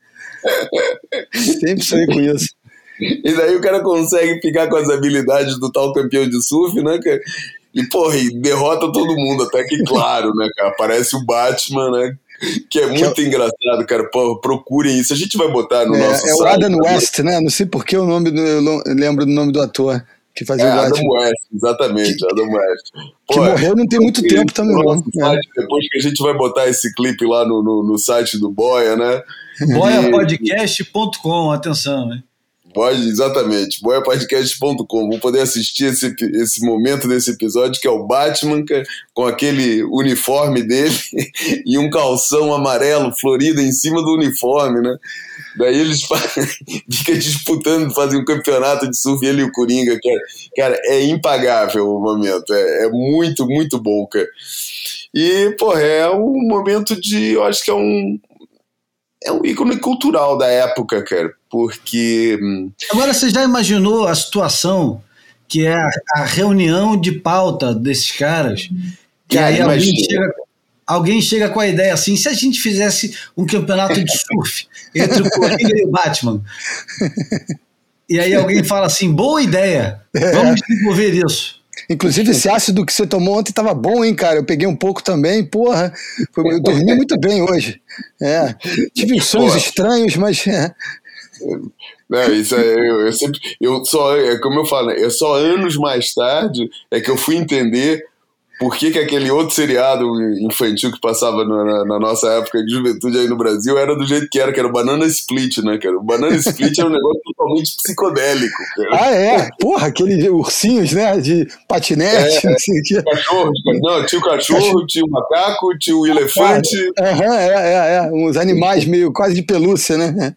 Speaker 2: Sempre sonhei com isso.
Speaker 3: E daí o cara consegue ficar com as habilidades do tal campeão de surf, né, cara? E, porra, e derrota todo mundo, até que, claro, né, cara? Aparece o Batman, né? que é muito que é... engraçado, cara. Pô, procurem isso. A gente vai botar no
Speaker 2: é,
Speaker 3: nosso
Speaker 2: É o Adam West, né? Não sei por que o nome do, eu lembro do nome do ator que fazia é, o
Speaker 3: Adam West, exatamente, que, Adam West.
Speaker 2: Pô, que morreu não tem muito tempo também, não.
Speaker 3: É. Depois que a gente vai botar esse clipe lá no, no, no site do Boia, né?
Speaker 1: Boiapodcast.com, atenção, hein?
Speaker 3: Pode, exatamente. boiapodcast.com. Vou poder assistir esse, esse momento desse episódio, que é o Batman com aquele uniforme dele e um calção amarelo florido em cima do uniforme, né? Daí eles ficam disputando, fazem um campeonato de surf, ele e o Coringa, cara. Cara, é impagável o momento. É, é muito, muito bom, cara. E, porra, é um momento de. Eu acho que é um. É um ícone cultural da época, cara. Porque. hum,
Speaker 1: Agora você já imaginou a situação que é a, a reunião de pauta desses caras? Que
Speaker 3: Cara,
Speaker 1: aí alguém chega, alguém chega com a ideia assim: se a gente fizesse um campeonato de surf entre o Coringa e o Batman. E aí alguém fala assim: boa ideia, vamos desenvolver isso.
Speaker 2: Inclusive, esse ácido que você tomou ontem tava bom, hein, cara? Eu peguei um pouco também, porra. Foi- Eu dormi muito bem hoje. É. Tive sonhos estranhos, mas. é.
Speaker 3: Não, isso é, eu, eu sempre. Eu só, é como eu falo, é só anos mais tarde é que eu fui entender por que, que aquele outro seriado infantil que passava na, na- nossa época de juventude aí no Brasil era do jeito que era, que era o Banana Split, né, cara? O Banana Split é um negócio totalmente psicodélico, cara.
Speaker 2: Ah, é? Porra, aqueles ursinhos, né? De patinete, não sei o quê.
Speaker 3: Cachorro, não, tinha o cachorro, tinha o macaco, tinha o elefante.
Speaker 2: Aham, é, é, é. Uns animais meio quase de pelúcia, né?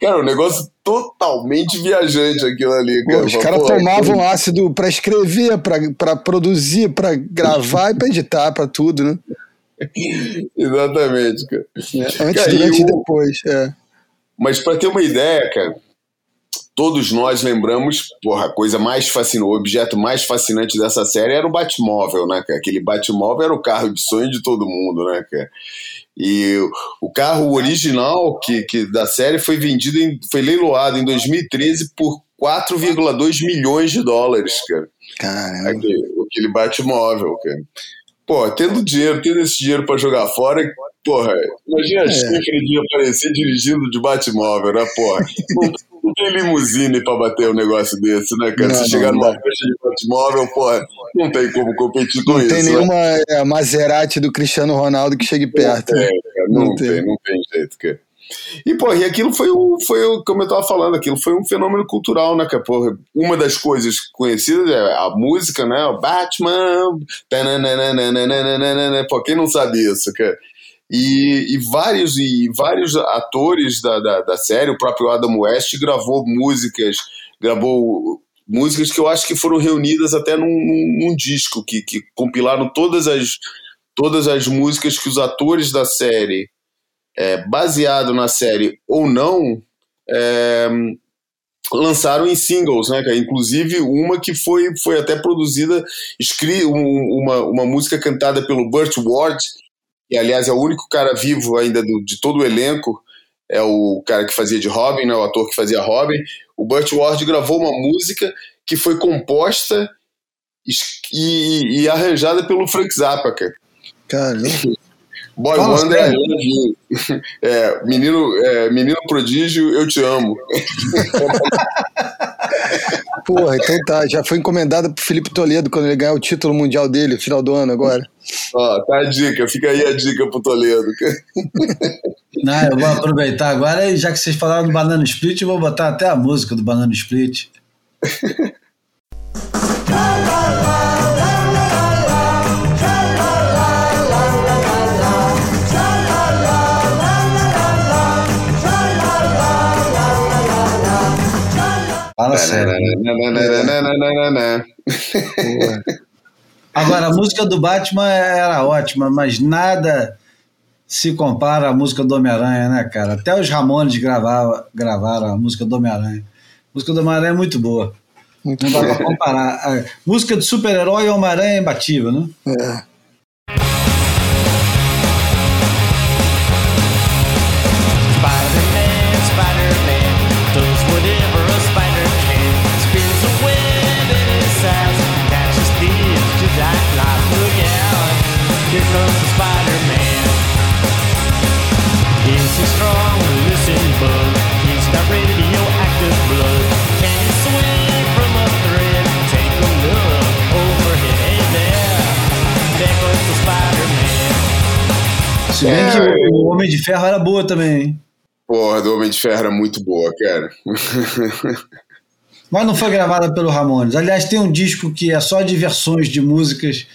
Speaker 3: Cara, um negócio totalmente viajante aquilo ali, cara.
Speaker 2: os caras tomavam ácido pra escrever, pra, pra produzir, pra gravar e pra editar, pra tudo, né?
Speaker 3: Exatamente, cara.
Speaker 2: É, Antes,
Speaker 3: Cara, e
Speaker 2: durante e
Speaker 3: o-
Speaker 2: depois. É.
Speaker 3: Mas para ter uma ideia, cara, todos nós lembramos, porra, a coisa mais fascinante, o objeto mais fascinante dessa série era o Batmóvel, né, cara? Aquele Batmóvel era o carro de sonho de todo mundo, né, cara? E o- carro original que, que da série foi vendido, em, foi leiloado em 2013 por 4,2 milhões de dólares, cara.
Speaker 2: Caramba.
Speaker 3: Aquele, aquele Batmóvel, cara. Pô, tendo dinheiro, tendo esse dinheiro pra jogar fora, porra, imagina a
Speaker 2: É.
Speaker 3: chifre de aparecer dirigindo de Batmóvel, né, porra? Não, não tem limusine pra bater um negócio desse, né, cara?
Speaker 2: Não,
Speaker 3: Se
Speaker 2: não,
Speaker 3: chegar
Speaker 2: não
Speaker 3: numa festa de Batmóvel, porra, não tem como competir com
Speaker 2: Não
Speaker 3: isso.
Speaker 2: tem
Speaker 3: né?
Speaker 2: nenhuma é, Maserati do Cristiano Ronaldo que chegue perto.
Speaker 3: É, cara, não,
Speaker 2: Não
Speaker 3: tem.
Speaker 2: tem.
Speaker 3: não tem jeito, cara. E, pô, e aquilo foi o, foi o, como eu tava falando, aquilo foi um fenômeno cultural, né, cara? Porra, uma das coisas conhecidas é a música, né? O Batman. Pô, quem não sabe isso, cara? E, e vários e vários atores da, da, da série, o próprio Adam West gravou músicas, gravou músicas que eu acho que foram reunidas até num, num- num disco, que, que compilaram todas as, todas as músicas que os atores da série, é, baseado na série ou não, é, lançaram em singles, né? Inclusive uma que foi, foi até produzida, escri um- uma, uma música cantada pelo Burt Ward, que aliás é o único cara vivo ainda do, de todo o elenco, é o cara que fazia de Robin, né, o ator que fazia Robin. O Burt Ward gravou uma música que foi composta es- e, e arranjada pelo Frank Zappa, cara.
Speaker 2: Caramba.
Speaker 3: Boy
Speaker 1: Fala
Speaker 3: Wonder, you. É, menino, é, menino prodígio, eu te amo.
Speaker 2: Porra, então tá. Já foi encomendada pro Felipe Toledo quando ele ganhar o título mundial dele, no final do ano agora.
Speaker 3: Ó, tá a dica, fica aí a dica pro Toledo.
Speaker 1: Não, eu vou aproveitar agora, e já que vocês falaram do Banana Split, eu vou botar até a música do Banana Split. Fala sério. Agora, a música do Batman era ótima, mas nada se compara à música do Homem-Aranha, né, cara? Até os Ramones gravaram, gravaram a música do Homem-Aranha. A música do Homem-Aranha é muito boa.
Speaker 2: Muito
Speaker 1: Não dá pra comparar. A música de super-herói e Homem-Aranha é imbatível, né?
Speaker 2: É.
Speaker 1: Se bem
Speaker 3: É.
Speaker 1: que o Homem de Ferro era boa também, hein?
Speaker 3: Porra, do Homem de Ferro era muito boa, cara.
Speaker 1: Mas não foi gravada pelo Ramones. Aliás, tem um disco que é só de versões de músicas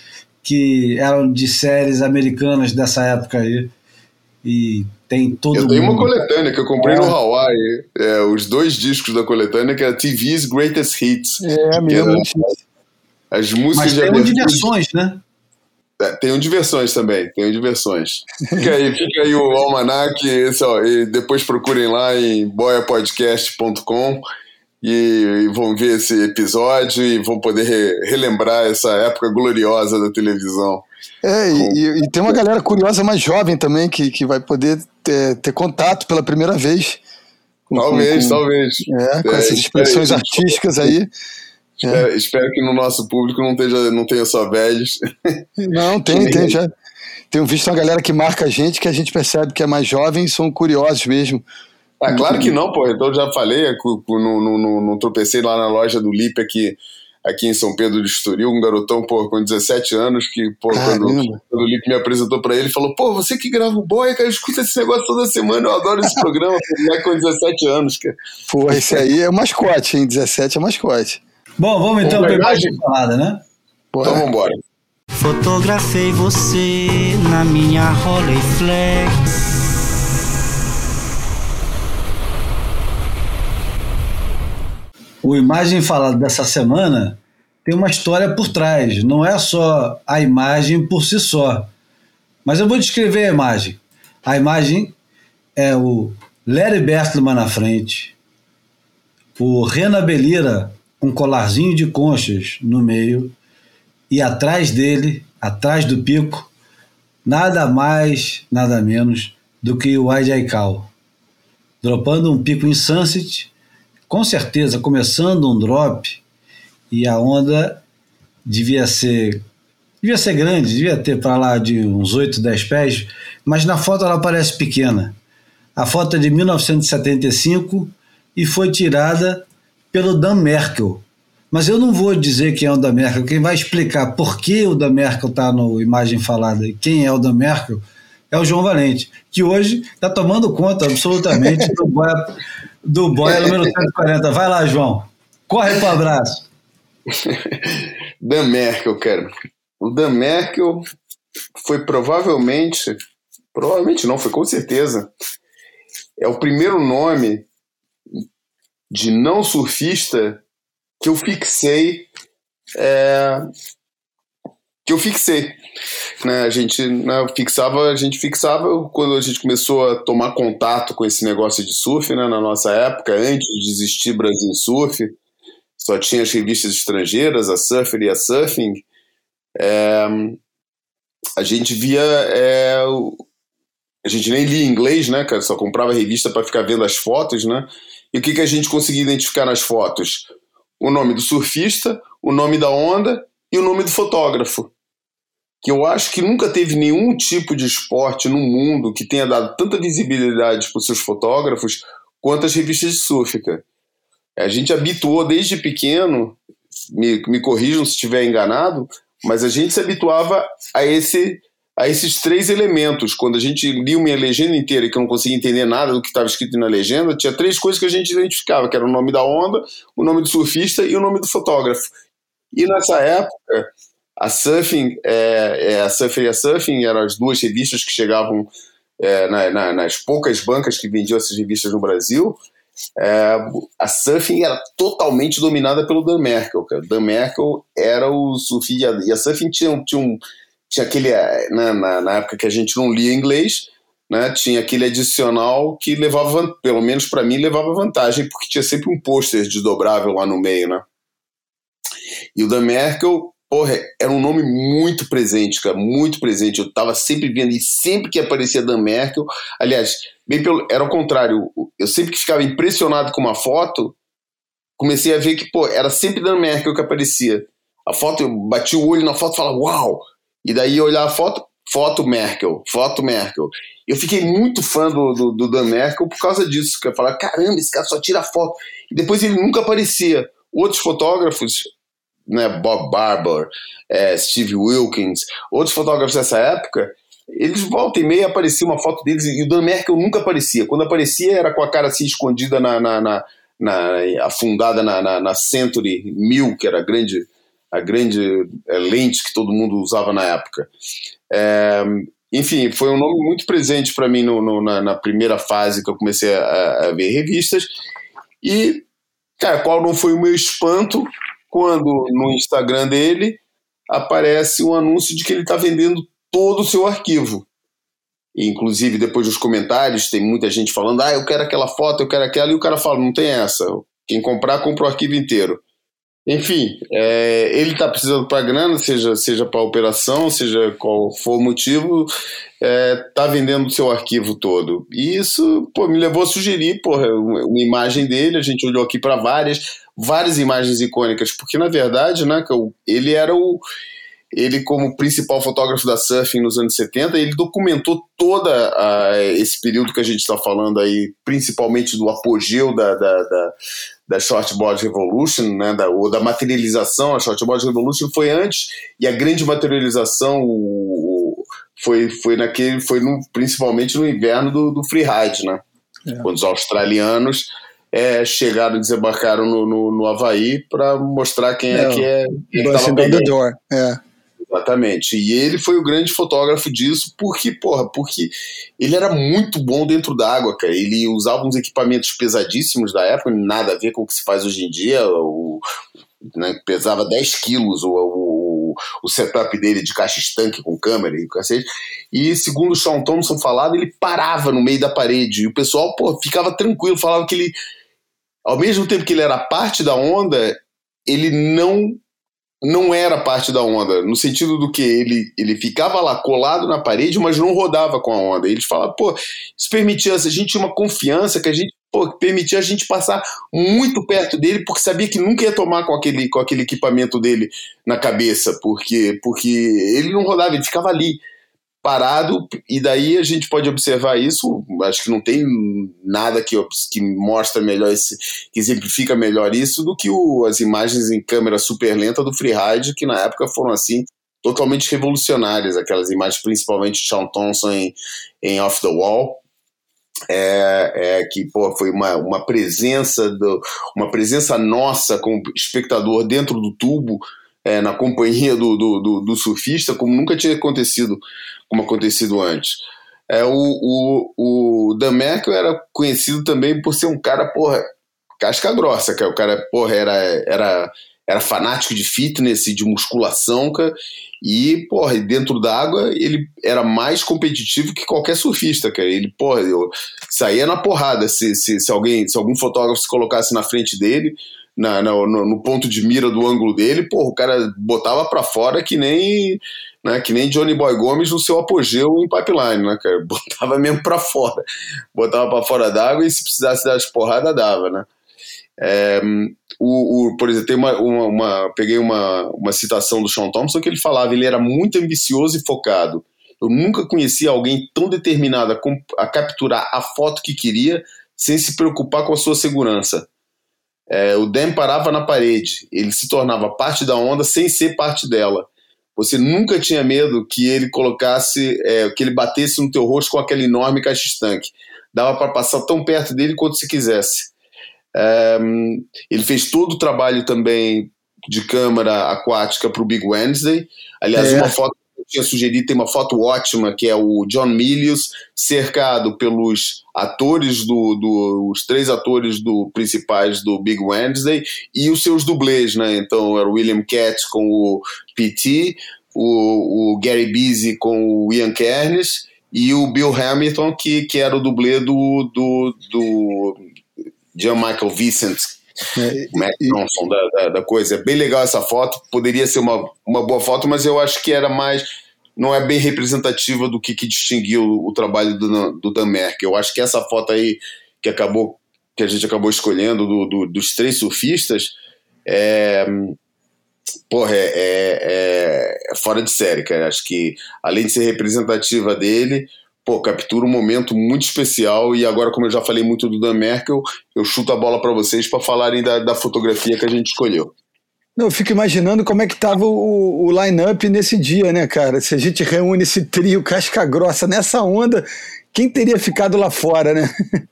Speaker 1: que eram de séries americanas dessa época aí. E tem todo
Speaker 3: Eu tenho uma
Speaker 1: mundo.
Speaker 3: coletânea que eu comprei
Speaker 1: É.
Speaker 3: no Hawaii. É, os dois discos da coletânea, que é TV's Greatest Hits.
Speaker 2: É,
Speaker 3: Que
Speaker 2: mesmo.
Speaker 3: as músicas
Speaker 1: Mas
Speaker 3: de
Speaker 1: tem um de versões, né?
Speaker 3: É, tem um de versões também, tem um de versões. Fica aí, fica aí o almanac, esse, ó, e depois procurem lá em boiapodcast.com e, e vão ver esse episódio e vão poder re- relembrar essa época gloriosa da televisão.
Speaker 2: É, e, e- e tem uma galera curiosa mais jovem também que, que vai poder ter, ter contato pela primeira vez. com-
Speaker 3: Talvez,
Speaker 2: com-
Speaker 3: talvez.
Speaker 2: É, com
Speaker 3: É,
Speaker 2: essas expressões
Speaker 3: espero-
Speaker 2: artísticas aí.
Speaker 3: Espero, espero que no nosso público não, esteja, não tenha só velhos.
Speaker 2: Não, tem, tem já. Tenho visto uma galera que marca a gente que a gente percebe que é mais jovem e são curiosos mesmo.
Speaker 3: Ah, claro que não, pô. Então eu já falei, é, no, no, no, no tropecei lá na loja do Lipe aqui, aqui em São Pedro de Estoril, um garotão, pô, com 17 anos, que, pô, quando, quando o Lipe me apresentou pra ele, falou, pô, você que grava o boy, cara, escuta esse negócio toda semana, eu adoro esse programa, pô, moleque com 17 anos, cara.
Speaker 2: Pô, esse aí é o mascote, hein? 17 é mascote.
Speaker 1: Bom, vamos então
Speaker 3: Vamos
Speaker 1: para a falada, né?
Speaker 2: Bora.
Speaker 3: Então vambora.
Speaker 6: Fotografei você na minha Rolleiflex.
Speaker 1: O imagem falada dessa semana tem uma história por trás, não é só a imagem por si só. Mas eu vou descrever a imagem. A imagem é o Larry Bertleman na frente, o Rena Belira com um colarzinho de conchas no meio, e atrás dele, atrás do pico, nada mais, nada menos do que o Ajay Kal, dropando um pico em Sunset com certeza começando um drop e a onda devia ser devia ser grande, devia ter para lá de uns 8, 10 pés, mas na foto ela parece pequena. A foto é de 1975 e foi tirada pelo Dan Merkel. Mas eu não vou dizer quem é o Dan Merkel, quem vai explicar por que o Dan Merkel está no imagem falada e quem é o Dan Merkel é o João Valente, que hoje está tomando conta absolutamente do boia, do boia número 140. Vai lá, João. Corre para o abraço.
Speaker 3: Dan Merkel, cara. O Dan Merkel foi provavelmente, provavelmente não, foi com certeza, é o primeiro nome de não surfista que eu fixei, é, que eu fixei. Né, a gente né, fixava, a gente fixava quando a gente começou a tomar contato com esse negócio de surf, né, na nossa época, antes de existir Brasil Surf, só tinha as revistas estrangeiras, a Surfer e a Surfing. É, a gente via. é, a gente nem lia inglês, né, cara? Só comprava revista para ficar vendo as fotos, né? E o que, que a gente conseguia identificar nas fotos? O nome do surfista, o nome da onda e o nome do fotógrafo. Que eu acho que nunca teve nenhum tipo de esporte no mundo que tenha dado tanta visibilidade para os seus fotógrafos quanto as revistas de surf, cara. A gente habituou desde pequeno, me, me corrijam se estiver enganado, mas a gente se habituava a esse a esses três elementos. Quando a gente lia uma legenda inteira que eu não conseguia entender nada do que estava escrito na legenda, tinha três coisas que a gente identificava, que era o nome da onda, o nome do surfista e o nome do fotógrafo. E nessa época, a Surfing, é, é, a Surfer e a Surfing eram as duas revistas que chegavam é, na- na- nas poucas bancas que vendiam essas revistas no Brasil. É, a Surfing era totalmente dominada pelo Dan Merkel. Cara. Dan Merkel era o surf e a, e a Surfing tinha, tinha, um, tinha aquele é, né, na, na época que a gente não lia inglês, né, tinha aquele adicional que levava, pelo menos para mim, levava vantagem porque tinha sempre um pôster desdobrável lá no meio, né? E o Dan Merkel, porra, era um nome muito presente, cara, muito presente. Eu tava sempre vendo, e sempre que aparecia Dan Merkel, aliás, bem pelo, era o contrário, eu sempre que ficava impressionado com uma foto, comecei a ver que, pô, era sempre Dan Merkel que aparecia. A foto, eu bati o olho na foto e falava, uau! E daí eu olhava a foto, foto Merkel, foto Merkel. Eu fiquei muito fã do, do, do Dan Merkel por causa disso, que eu falava, caramba, esse cara só tira foto. E depois ele nunca aparecia. Outros fotógrafos, né, Bob Barber, é, Steve Wilkins, outros fotógrafos dessa época, eles volta e meia aparecia uma foto deles e o Dan Merkel nunca aparecia. Quando aparecia era com a cara assim escondida na, na, na, na afundada na, na, na Century 1000, que era a grande, a grande é, lente que todo mundo usava na época. É, enfim, foi um nome muito presente para mim no, no, na, na, primeira fase que eu comecei a, a, ver revistas. E, cara, qual não foi o meu espanto quando no Instagram dele aparece um anúncio de que ele está vendendo todo o seu arquivo. E, inclusive, depois dos comentários, tem muita gente falando: ah, eu quero aquela foto, eu quero aquela, e o cara fala: não tem essa. Quem comprar, compra o arquivo inteiro. Enfim, é, ele está precisando para grana, seja, seja para operação, seja qual for o motivo, está é, tá vendendo o seu arquivo todo. E isso pô, me levou a sugerir porra, uma imagem dele, a gente olhou aqui para várias, várias imagens icônicas, porque na verdade né, ele era o ele como principal fotógrafo da surfing nos anos 70, ele documentou todo esse período que a gente está falando aí, principalmente do apogeu da, da, da, da Shortboard Revolution, né, da, ou da materialização, a Shortboard Revolution foi antes, e a grande materialização o, foi, foi naquele, foi no, principalmente no inverno do, do freeride, né, é. quando os australianos é, chegaram, desembarcaram no, no, no Havaí para mostrar quem é, é que é. Quem
Speaker 2: é. é.
Speaker 3: Exatamente. E ele foi o grande fotógrafo disso porque, porra, porque ele era muito bom dentro d'água, cara. Ele usava uns equipamentos pesadíssimos da época, nada a ver com o que se faz hoje em dia. O, né, pesava 10 quilos o, o, o, setup dele de caixa estanque com câmera e cacete. E segundo o Sean Thompson falava, ele parava no meio da parede. E o pessoal, pô, ficava tranquilo, falava que ele, ao mesmo tempo que ele era parte da onda, ele não não era parte da onda, no sentido do que ele, ele ficava lá colado na parede, mas não rodava com a onda. Eles falavam, pô, isso permitia, a gente tinha uma confiança que a gente pô, permitia a gente passar muito perto dele, porque sabia que nunca ia tomar com aquele, com aquele equipamento dele na cabeça, porque, porque ele não rodava, ele ficava ali parado, e daí a gente pode observar isso. Acho que não tem nada que, que mostra melhor, esse, que exemplifica melhor isso do que o, as imagens em câmera super lenta do Freeride, que na época foram assim totalmente revolucionárias. Aquelas imagens, principalmente de Sean Thompson em, em Off the Wall. É, é, que pô, foi uma, uma presença do, uma presença nossa como espectador dentro do tubo é, na companhia do, do, do, do, surfista como nunca tinha acontecido como acontecido antes. É, o, o, o Dan Merkel era conhecido também por ser um cara, porra, casca grossa, que o cara, porra, era, era, era fanático de fitness e de musculação, cara, e, porra, dentro d'água ele era mais competitivo que qualquer surfista, cara. Ele, porra, eu saía na porrada se, se, se alguém, se algum fotógrafo se colocasse na frente dele, na, na no, no, ponto de mira do ângulo dele, porra, o cara botava para fora que nem né? Que nem Johnny Boy Gomes no seu apogeu em pipeline, né, cara? Botava mesmo para fora. Botava para fora d'água e se precisasse dar as porradas, dava, né? É, o, o, por exemplo, tem uma, uma, uma, peguei uma, uma citação do Sean Thompson que ele falava, ele era muito ambicioso e focado. Eu nunca conheci alguém tão determinado a, a capturar a foto que queria sem se preocupar com a sua segurança. É, o Dan parava na parede, ele se tornava parte da onda sem ser parte dela. Você nunca tinha medo que ele colocasse, é, que ele batesse no teu rosto com aquele enorme caixa estanque. Dava para passar tão perto dele quanto se quisesse. É, ele fez todo o trabalho também de câmera aquática para o Big Wednesday. Aliás, é. uma foto tinha sugerido, tem uma foto ótima, que é o John Milius cercado pelos atores do, do os três atores do principais do Big Wednesday e os seus dublês, né? Então era o William Cat com o PT, o, o Gary Busey com o Ian Kernes e o Bill Hamilton, que, que era o dublê do, do, do John Michael Vincent, é, o Matt Johnson da, da, da, coisa. É bem legal essa foto. Poderia ser uma, uma boa foto, mas eu acho que era mais. Não é bem representativa do que, que distinguiu o, o trabalho do, do Dan Merkel. Eu acho que essa foto aí que acabou que a gente acabou escolhendo do, do, dos três surfistas é, porra, é, é, é, fora de série, cara. Acho que além de ser representativa dele, pô, captura um momento muito especial e agora, como eu já falei muito do Dan Merkel, eu chuto a bola para vocês para falarem da, da, fotografia que a gente escolheu.
Speaker 2: Não, eu fico imaginando como é que tava o, o line-up nesse dia, né, cara? Se a gente reúne esse trio casca grossa nessa onda, quem teria ficado lá fora, né?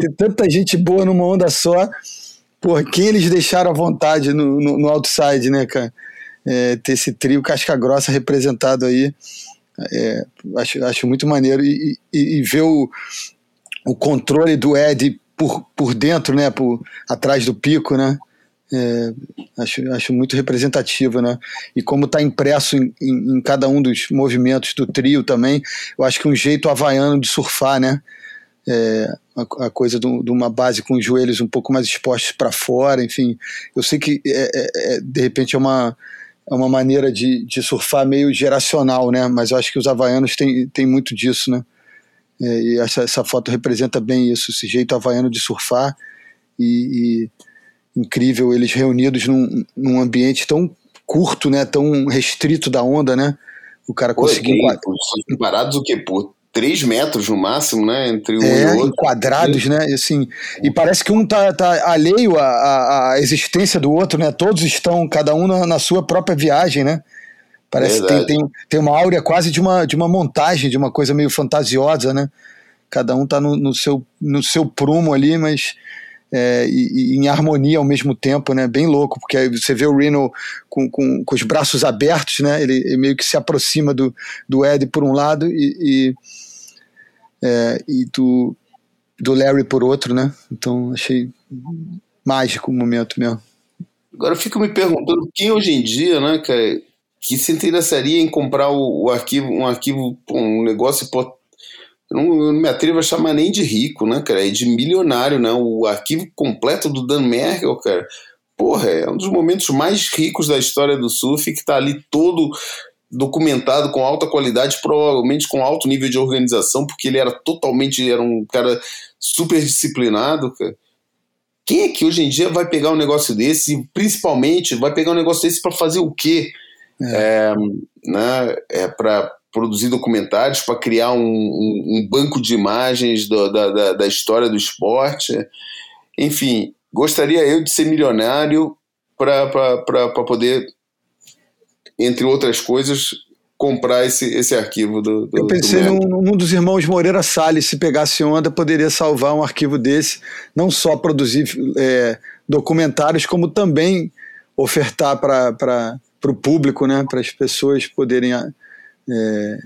Speaker 2: ter tanta gente boa numa onda só. Por quem eles deixaram à vontade no, no, no outside, né, cara? É, ter esse trio casca grossa representado aí. É, acho, acho muito maneiro. E, e, e ver o, o controle do Ed por, por dentro, né? Por, atrás do pico, né? É, acho, acho muito representativo, né? E como está impresso em, em, em, cada um dos movimentos do trio também, eu acho que um jeito havaiano de surfar, né? É, a, a, coisa de uma base com os joelhos um pouco mais expostos para fora, enfim. Eu sei que é, é, é, de repente é uma, é uma maneira de, de surfar meio geracional, né? Mas eu acho que os havaianos têm, têm muito disso, né? É, e essa, essa foto representa bem isso, esse jeito havaiano de surfar e, e incrível eles reunidos num, num ambiente tão curto, né, tão restrito da onda, né? O cara conseguiu
Speaker 3: parados o quê? Por três metros no máximo, né? Entre um
Speaker 2: é,
Speaker 3: e outro.
Speaker 2: quadrados, né? E, assim, e parece que um tá, tá alheio à, à, à, existência do outro, né? Todos estão, cada um na, na sua própria viagem, né? Parece Verdade. que tem, tem, tem uma áurea quase de uma, de uma montagem, de uma coisa meio fantasiosa, né? Cada um tá no, no seu, no seu prumo ali, mas é, e, e, em harmonia ao mesmo tempo, né? Bem louco, porque aí você vê o Reno com, com, com os braços abertos, né? Ele, ele, meio que se aproxima do, do Ed por um lado e, e, é, e do, do Larry por outro, né? Então achei mágico o momento mesmo.
Speaker 3: Agora eu fico me perguntando quem hoje em dia, né, cara, que se interessaria em comprar o, o arquivo, um arquivo, um negócio eu não, eu não, me atrevo a chamar nem de rico, né, cara? É de milionário, né? O arquivo completo do Dan Merkel, cara. Porra, é um dos momentos mais ricos da história do surf, que tá ali todo documentado com alta qualidade, provavelmente com alto nível de organização, porque ele era totalmente, era um cara super disciplinado, cara. Quem é que hoje em dia vai pegar um negócio desse e principalmente vai pegar um negócio desse para fazer o quê? É. É, né, é para produzir documentários, para criar um, um, um, banco de imagens do, da, da, da, história do esporte. Enfim, gostaria eu de ser milionário para poder, entre outras coisas, comprar esse, esse arquivo do, do
Speaker 2: Eu pensei do num, num, dos irmãos Moreira Salles, se pegasse onda, poderia salvar um arquivo desse, não só produzir é, documentários, como também ofertar para o público, né, para as pessoas poderem é,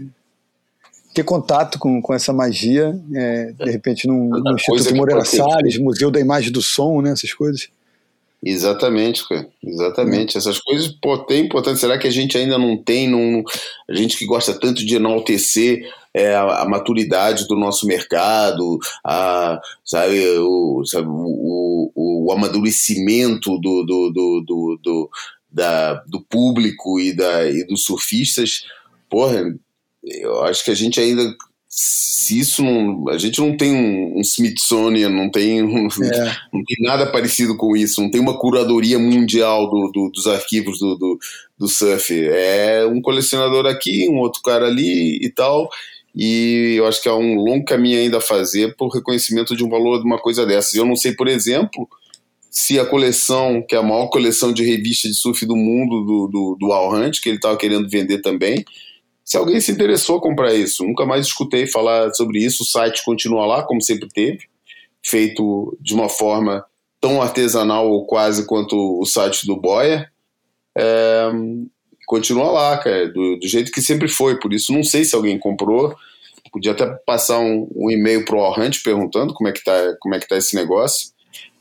Speaker 2: ter contato com, com essa magia, é, de repente num, num Instituto Moreira Salles, Museu da Imagem do Som, né, essas coisas.
Speaker 3: Exatamente, cara. Exatamente. Essas coisas, pô, tem importância. Será que a gente ainda não tem, a gente que gosta tanto de enaltecer é, a, a, maturidade do nosso mercado, a, sabe, o, sabe, o, o, o amadurecimento do, do, do, do, do, da, do público e, da, e dos surfistas? porra, eu acho que a gente ainda se isso não. A gente não tem um, um Smithsonian, não tem, um, é. não tem nada parecido com isso, não tem uma curadoria mundial do, do, dos arquivos do, do, do, surf. É um colecionador aqui, um outro cara ali e tal. E eu acho que há um longo caminho ainda a fazer por reconhecimento de um valor de uma coisa dessas. Eu não sei, por exemplo, se a coleção, que é a maior coleção de revistas de surf do mundo, do, do, do Al Hunt, que ele estava querendo vender também, se alguém se interessou comprar isso, nunca mais escutei falar sobre isso. O site continua lá, como sempre teve, feito de uma forma tão artesanal ou quase quanto o site do Boia. É, continua lá, cara, do, do, jeito que sempre foi. Por isso, não sei se alguém comprou. Podia até passar um, um e-mail pro All Hunt perguntando como é que tá, como é que tá esse negócio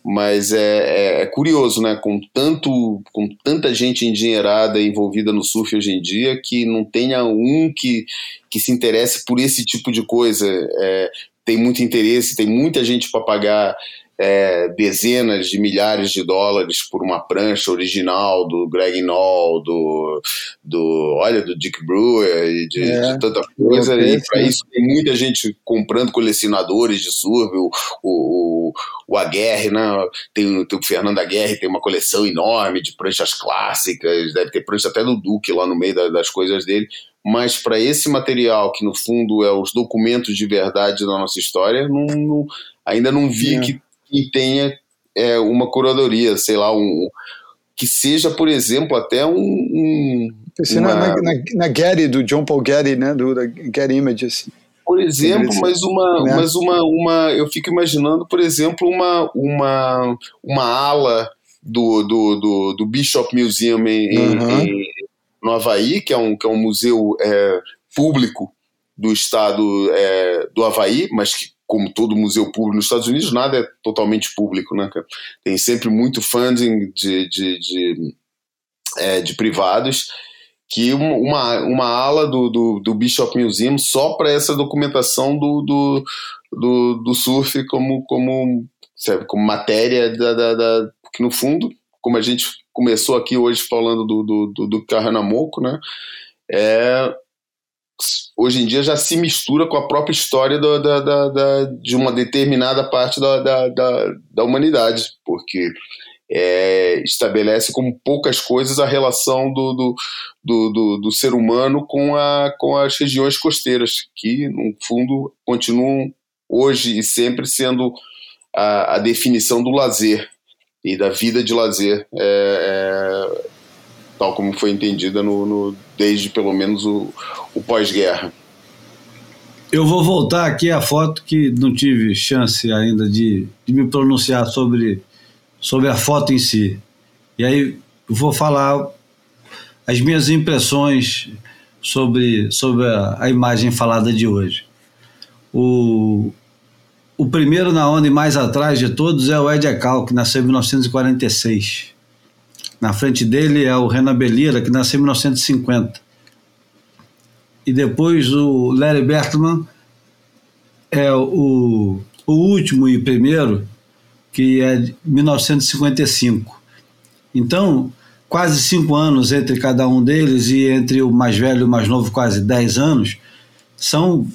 Speaker 3: mas é, é, é, curioso, né? Com, tanto, com tanta gente endinheirada envolvida no surf hoje em dia, que não tenha um que, que se interesse por esse tipo de coisa. É, tem muito interesse, tem muita gente para pagar é, dezenas de milhares de dólares por uma prancha original do Greg Knoll, do, do olha, do Dick Brewer e de, é, de tanta coisa. E para isso tem muita gente comprando colecionadores de surf, o, o, o Aguerre, né? tem, tem o Fernando Aguerre, tem uma coleção enorme de pranchas clássicas, deve ter prancha até do Duque lá no meio da, das coisas dele mas para esse material, que no fundo é os documentos de verdade da nossa história, não, não, ainda não vi é. que, que tenha é, uma curadoria, sei lá, um, que seja, por exemplo, até um. um uma-
Speaker 2: na, na, na Getty, do John Paul Getty, né? Do, da Getty Images.
Speaker 3: por exemplo, mas uma,
Speaker 2: né?
Speaker 3: mas uma, uma, eu fico imaginando, por exemplo, uma, uma, uma ala do, do, do, do Bishop Museum em, em-
Speaker 2: Uhum.
Speaker 3: em- no Havaí, que é um, que é um museu é, público do estado é, do Havaí, mas que, como todo museu público nos Estados Unidos, nada é totalmente público, né? Tem sempre muito funding de, de, de, é, de privados que um- uma, uma ala do, do, do Bishop Museum só para essa documentação do, do, do, do surf como, como, sabe, como matéria da, da, da- no fundo, como a gente começou aqui hoje falando do, do, do, do Kahanamoku, né, é, hoje em dia já se mistura com a própria história da, da, da, da- de uma determinada parte da, da, da, da humanidade, porque é, estabelece como poucas coisas a relação do, do, do, do, do ser humano com, a, com as regiões costeiras, que, no fundo, continuam hoje e sempre sendo a, a definição do lazer e da vida de lazer, é, é, tal como foi entendida no, no- desde pelo menos o, o pós-guerra.
Speaker 1: Eu vou voltar aqui à foto que não tive chance ainda de, de me pronunciar sobre, sobre a foto em si. E aí vou falar as minhas impressões sobre, sobre a, a imagem falada de hoje. O, o primeiro na onda e mais atrás de todos é o Ed Ekal, que nasceu em 1946. Na frente dele é o Renan Belira, que nasceu em 1950 e depois o Larry Bertman é o, o último e primeiro, que é de 1955. Então, quase cinco anos entre cada um deles e entre o mais velho e o mais novo, quase dez anos, são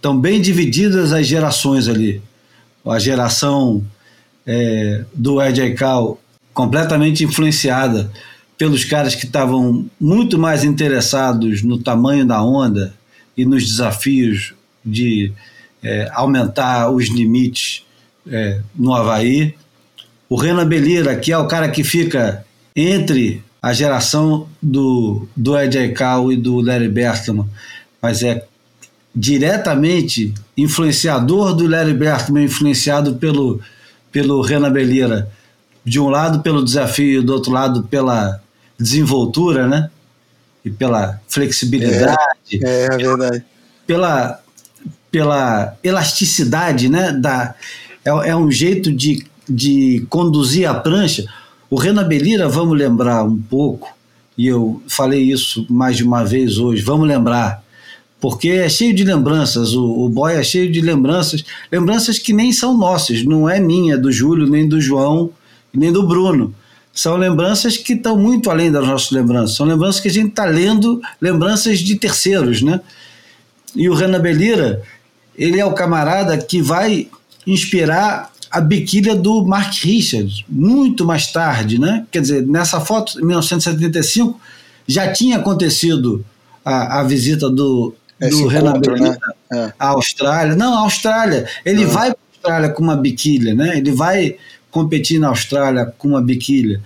Speaker 1: tão bem divididas as gerações ali. A geração é, do Ed Aikau completamente influenciada pelos caras que estavam muito mais interessados no tamanho da onda e nos desafios de é, aumentar os limites é, no Havaí. O Renan Belira, que é o cara que fica entre a geração do, do Ed Aikau e do Larry Bertman, mas é diretamente influenciador do Larry Bertman, influenciado pelo, pelo Renan Belira. De um lado pelo desafio, do outro lado pela desenvoltura, né? E pela flexibilidade,
Speaker 2: É, é verdade.
Speaker 1: pela, pela elasticidade, né? Da, é, é um jeito de, de conduzir a prancha. O Renan Belira, vamos lembrar um pouco, e eu falei isso mais de uma vez hoje, vamos lembrar, porque é cheio de lembranças, o, o boy é cheio de lembranças, lembranças que nem são nossas, não é minha, do Júlio, nem do João, nem do Bruno. São lembranças que estão muito além das nossas lembranças. São lembranças que a gente está lendo, lembranças de terceiros, né? E o Renan Belira, ele é o camarada que vai inspirar a biquília do Mark Richards, muito mais tarde, né? Quer dizer, nessa foto, em 1975, já tinha acontecido a, a visita do,
Speaker 2: Esse
Speaker 1: do Renan Belira
Speaker 2: né? É.
Speaker 1: à Austrália. Não, a Austrália. Ele vai para a Austrália com uma biquília, né? Ele vai competir na Austrália com uma biquília.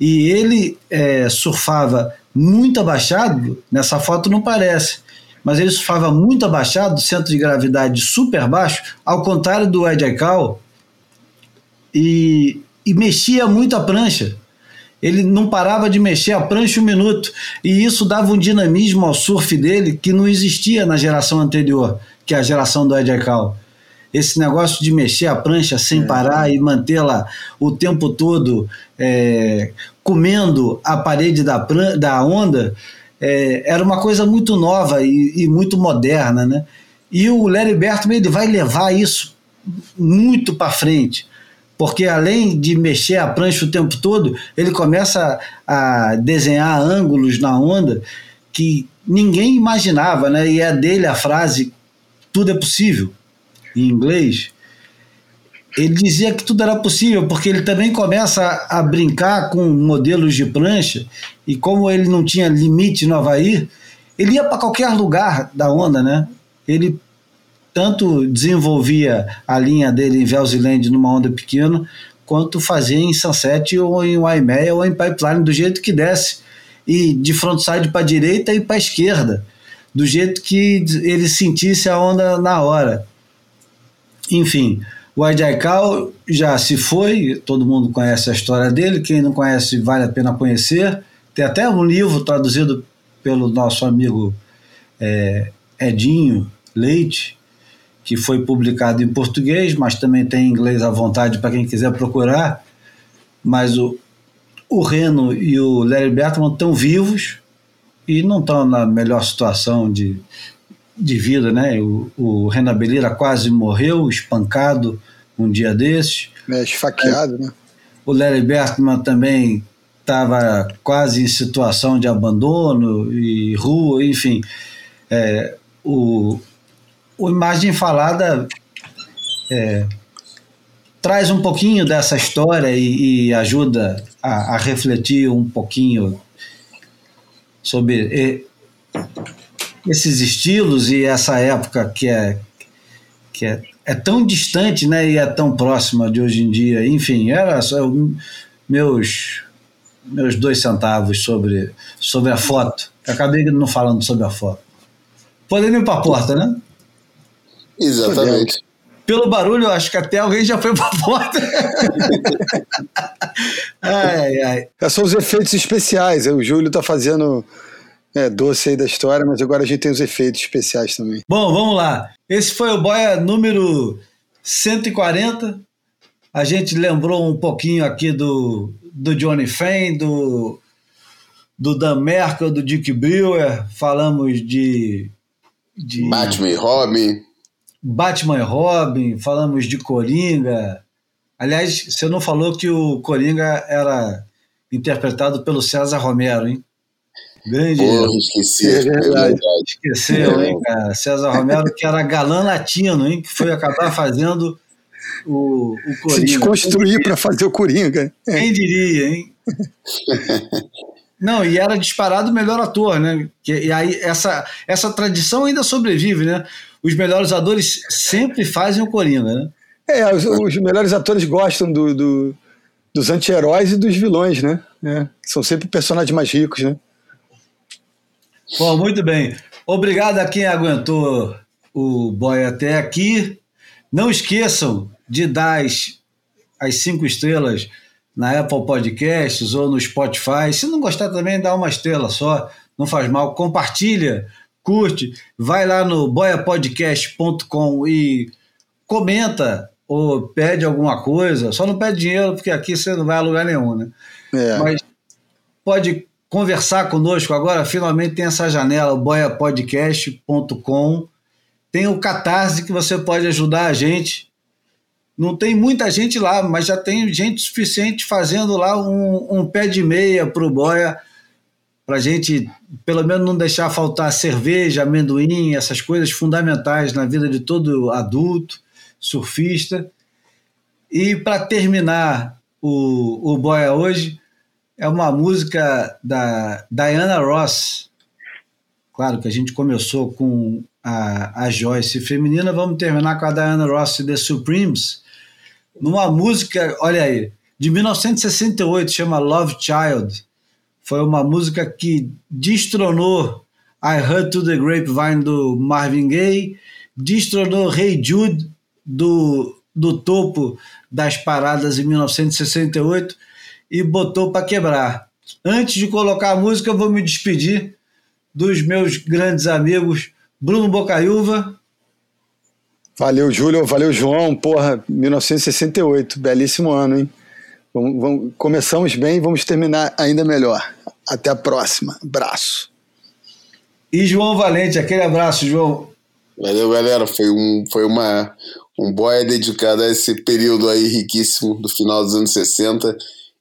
Speaker 1: E ele é, surfava muito abaixado, nessa foto não parece, mas ele surfava muito abaixado, centro de gravidade super baixo, ao contrário do Ed Aikau, e, e mexia muito a prancha. Ele não parava de mexer a prancha um minuto. E isso dava um dinamismo ao surf dele que não existia na geração anterior, que é a geração do Ed Aikau. Esse negócio de mexer a prancha sem parar e mantê-la o tempo todo é, comendo a parede da, da onda é, era uma coisa muito nova e, e muito moderna. Né? E o Larry Bertman ele vai levar isso muito para frente porque além de mexer a prancha o tempo todo, ele começa a desenhar ângulos na onda que ninguém imaginava, né? E é dele a frase tudo é possível em inglês. Ele dizia que tudo era possível, porque ele também começa a, brincar com modelos de prancha, e como ele não tinha limite no Havaí, ele ia para qualquer lugar da onda, né? Ele tanto desenvolvia a linha dele em Velziland numa onda pequena, quanto fazia em Sunset ou em Waimea ou em Pipeline, do jeito que desce. E de frontside para direita e para esquerda, do jeito que ele sentisse a onda na hora. Enfim, o Ajaikal já se foi, todo mundo conhece a história dele, quem não conhece vale a pena conhecer. Tem até um livro traduzido pelo nosso amigo é, Edinho Leite, que foi publicado em português, mas também tem em inglês à vontade para quem quiser procurar. Mas o, o Reno e o Larry Bertman estão vivos e não estão na melhor situação de, de vida, né? O, o Renan Belira quase morreu, espancado um dia desses.
Speaker 2: É, esfaqueado, né?
Speaker 1: O Larry Bertman também estava quase em situação de abandono e rua, enfim. É, o, o Imagem Falada é, traz um pouquinho dessa história e, e ajuda a, a, refletir um pouquinho sobre esses estilos e essa época que é, que é, é tão distante né, e é tão próxima de hoje em dia. Enfim, era só meus meus dois centavos sobre, sobre a foto. Acabei não falando sobre a foto. Podemos ir para a porta, né?
Speaker 3: Exatamente.
Speaker 1: Pelo barulho, eu acho que até alguém já foi para a porta. ai, ai.
Speaker 2: São os efeitos especiais. O Júlio está fazendo é, doce aí da história, mas agora a gente tem os efeitos especiais também.
Speaker 1: Bom, vamos lá. Esse foi o Boia número 140. A gente lembrou um pouquinho aqui do, do Johnny Fain, do, do Dan Merkel, do Dick Brewer, falamos de, de
Speaker 3: Batman e Robin.
Speaker 1: Batman e Robin, falamos de Coringa. Aliás, você não falou que o Coringa era interpretado pelo César Romero, hein?
Speaker 3: Grande. Porra, esqueci. É verdade.
Speaker 1: Esqueceu, hein, cara? César Romero, que era galã latino, hein? Que foi acabar fazendo o, o Coringa. Se
Speaker 2: desconstruir para fazer o Coringa.
Speaker 1: Quem diria, hein? Não, e era disparado o melhor ator, né? E aí essa, essa tradição ainda sobrevive, né? Os melhores atores sempre fazem o Coringa, né?
Speaker 2: É, os, os melhores atores gostam do, do dos anti-heróis e dos vilões, né? É, são sempre personagens mais ricos, né?
Speaker 1: Bom, muito bem. Obrigado a quem aguentou o boy até aqui. Não esqueçam de dar as, as cinco estrelas na Apple Podcasts ou no Spotify. Se não gostar também, dá uma estrela só, não faz mal. Compartilha, curte, vai lá no boiapodcast.com e comenta ou pede alguma coisa. Só não pede dinheiro, porque aqui você não vai a lugar nenhum, né? É. Mas pode conversar conosco agora. Finalmente tem essa janela, boiapodcast.com. Tem o Catarse que você pode ajudar a gente não tem muita gente lá, mas já tem gente suficiente fazendo lá um, um pé de meia para o boia, para a gente, pelo menos, não deixar faltar cerveja, amendoim, essas coisas fundamentais na vida de todo adulto, surfista. E para terminar o, o boia hoje, é uma música da Diana Ross. Claro que a gente começou com a, a Joyce feminina, vamos terminar com a Diana Ross e The Supremes numa música, olha aí, de 1968, chama Love Child. Foi uma música que destronou I Heard to the Grapevine do Marvin Gaye, destronou Hey Jude do, do topo das paradas em 1968 e botou para quebrar. Antes de colocar a música, eu vou me despedir dos meus grandes amigos Bruno Bocaiúva.
Speaker 2: Valeu, Júlio. Valeu, João. Porra, 1968. Belíssimo ano, hein? Vamos, vamos, começamos bem vamos terminar ainda melhor. Até a próxima. Abraço.
Speaker 1: E João Valente, aquele abraço, João.
Speaker 3: Valeu, galera. Foi, um, foi uma, um boia dedicado a esse período aí riquíssimo do final dos anos 60,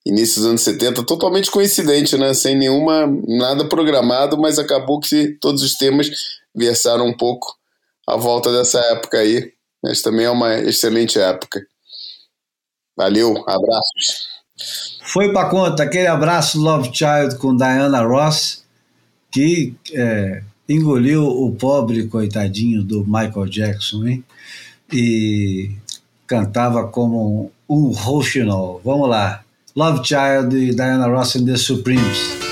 Speaker 3: início dos anos 70, totalmente coincidente, né? Sem nenhuma, nada programado, mas acabou que todos os temas versaram um pouco a volta dessa época aí. Mas também é uma excelente época. Valeu, abraços.
Speaker 1: Foi para conta aquele abraço Love Child com Diana Ross, que é, engoliu o pobre coitadinho do Michael Jackson, hein? E
Speaker 6: cantava como um rouxinol. Vamos lá. Love Child Diana Ross and the Supremes.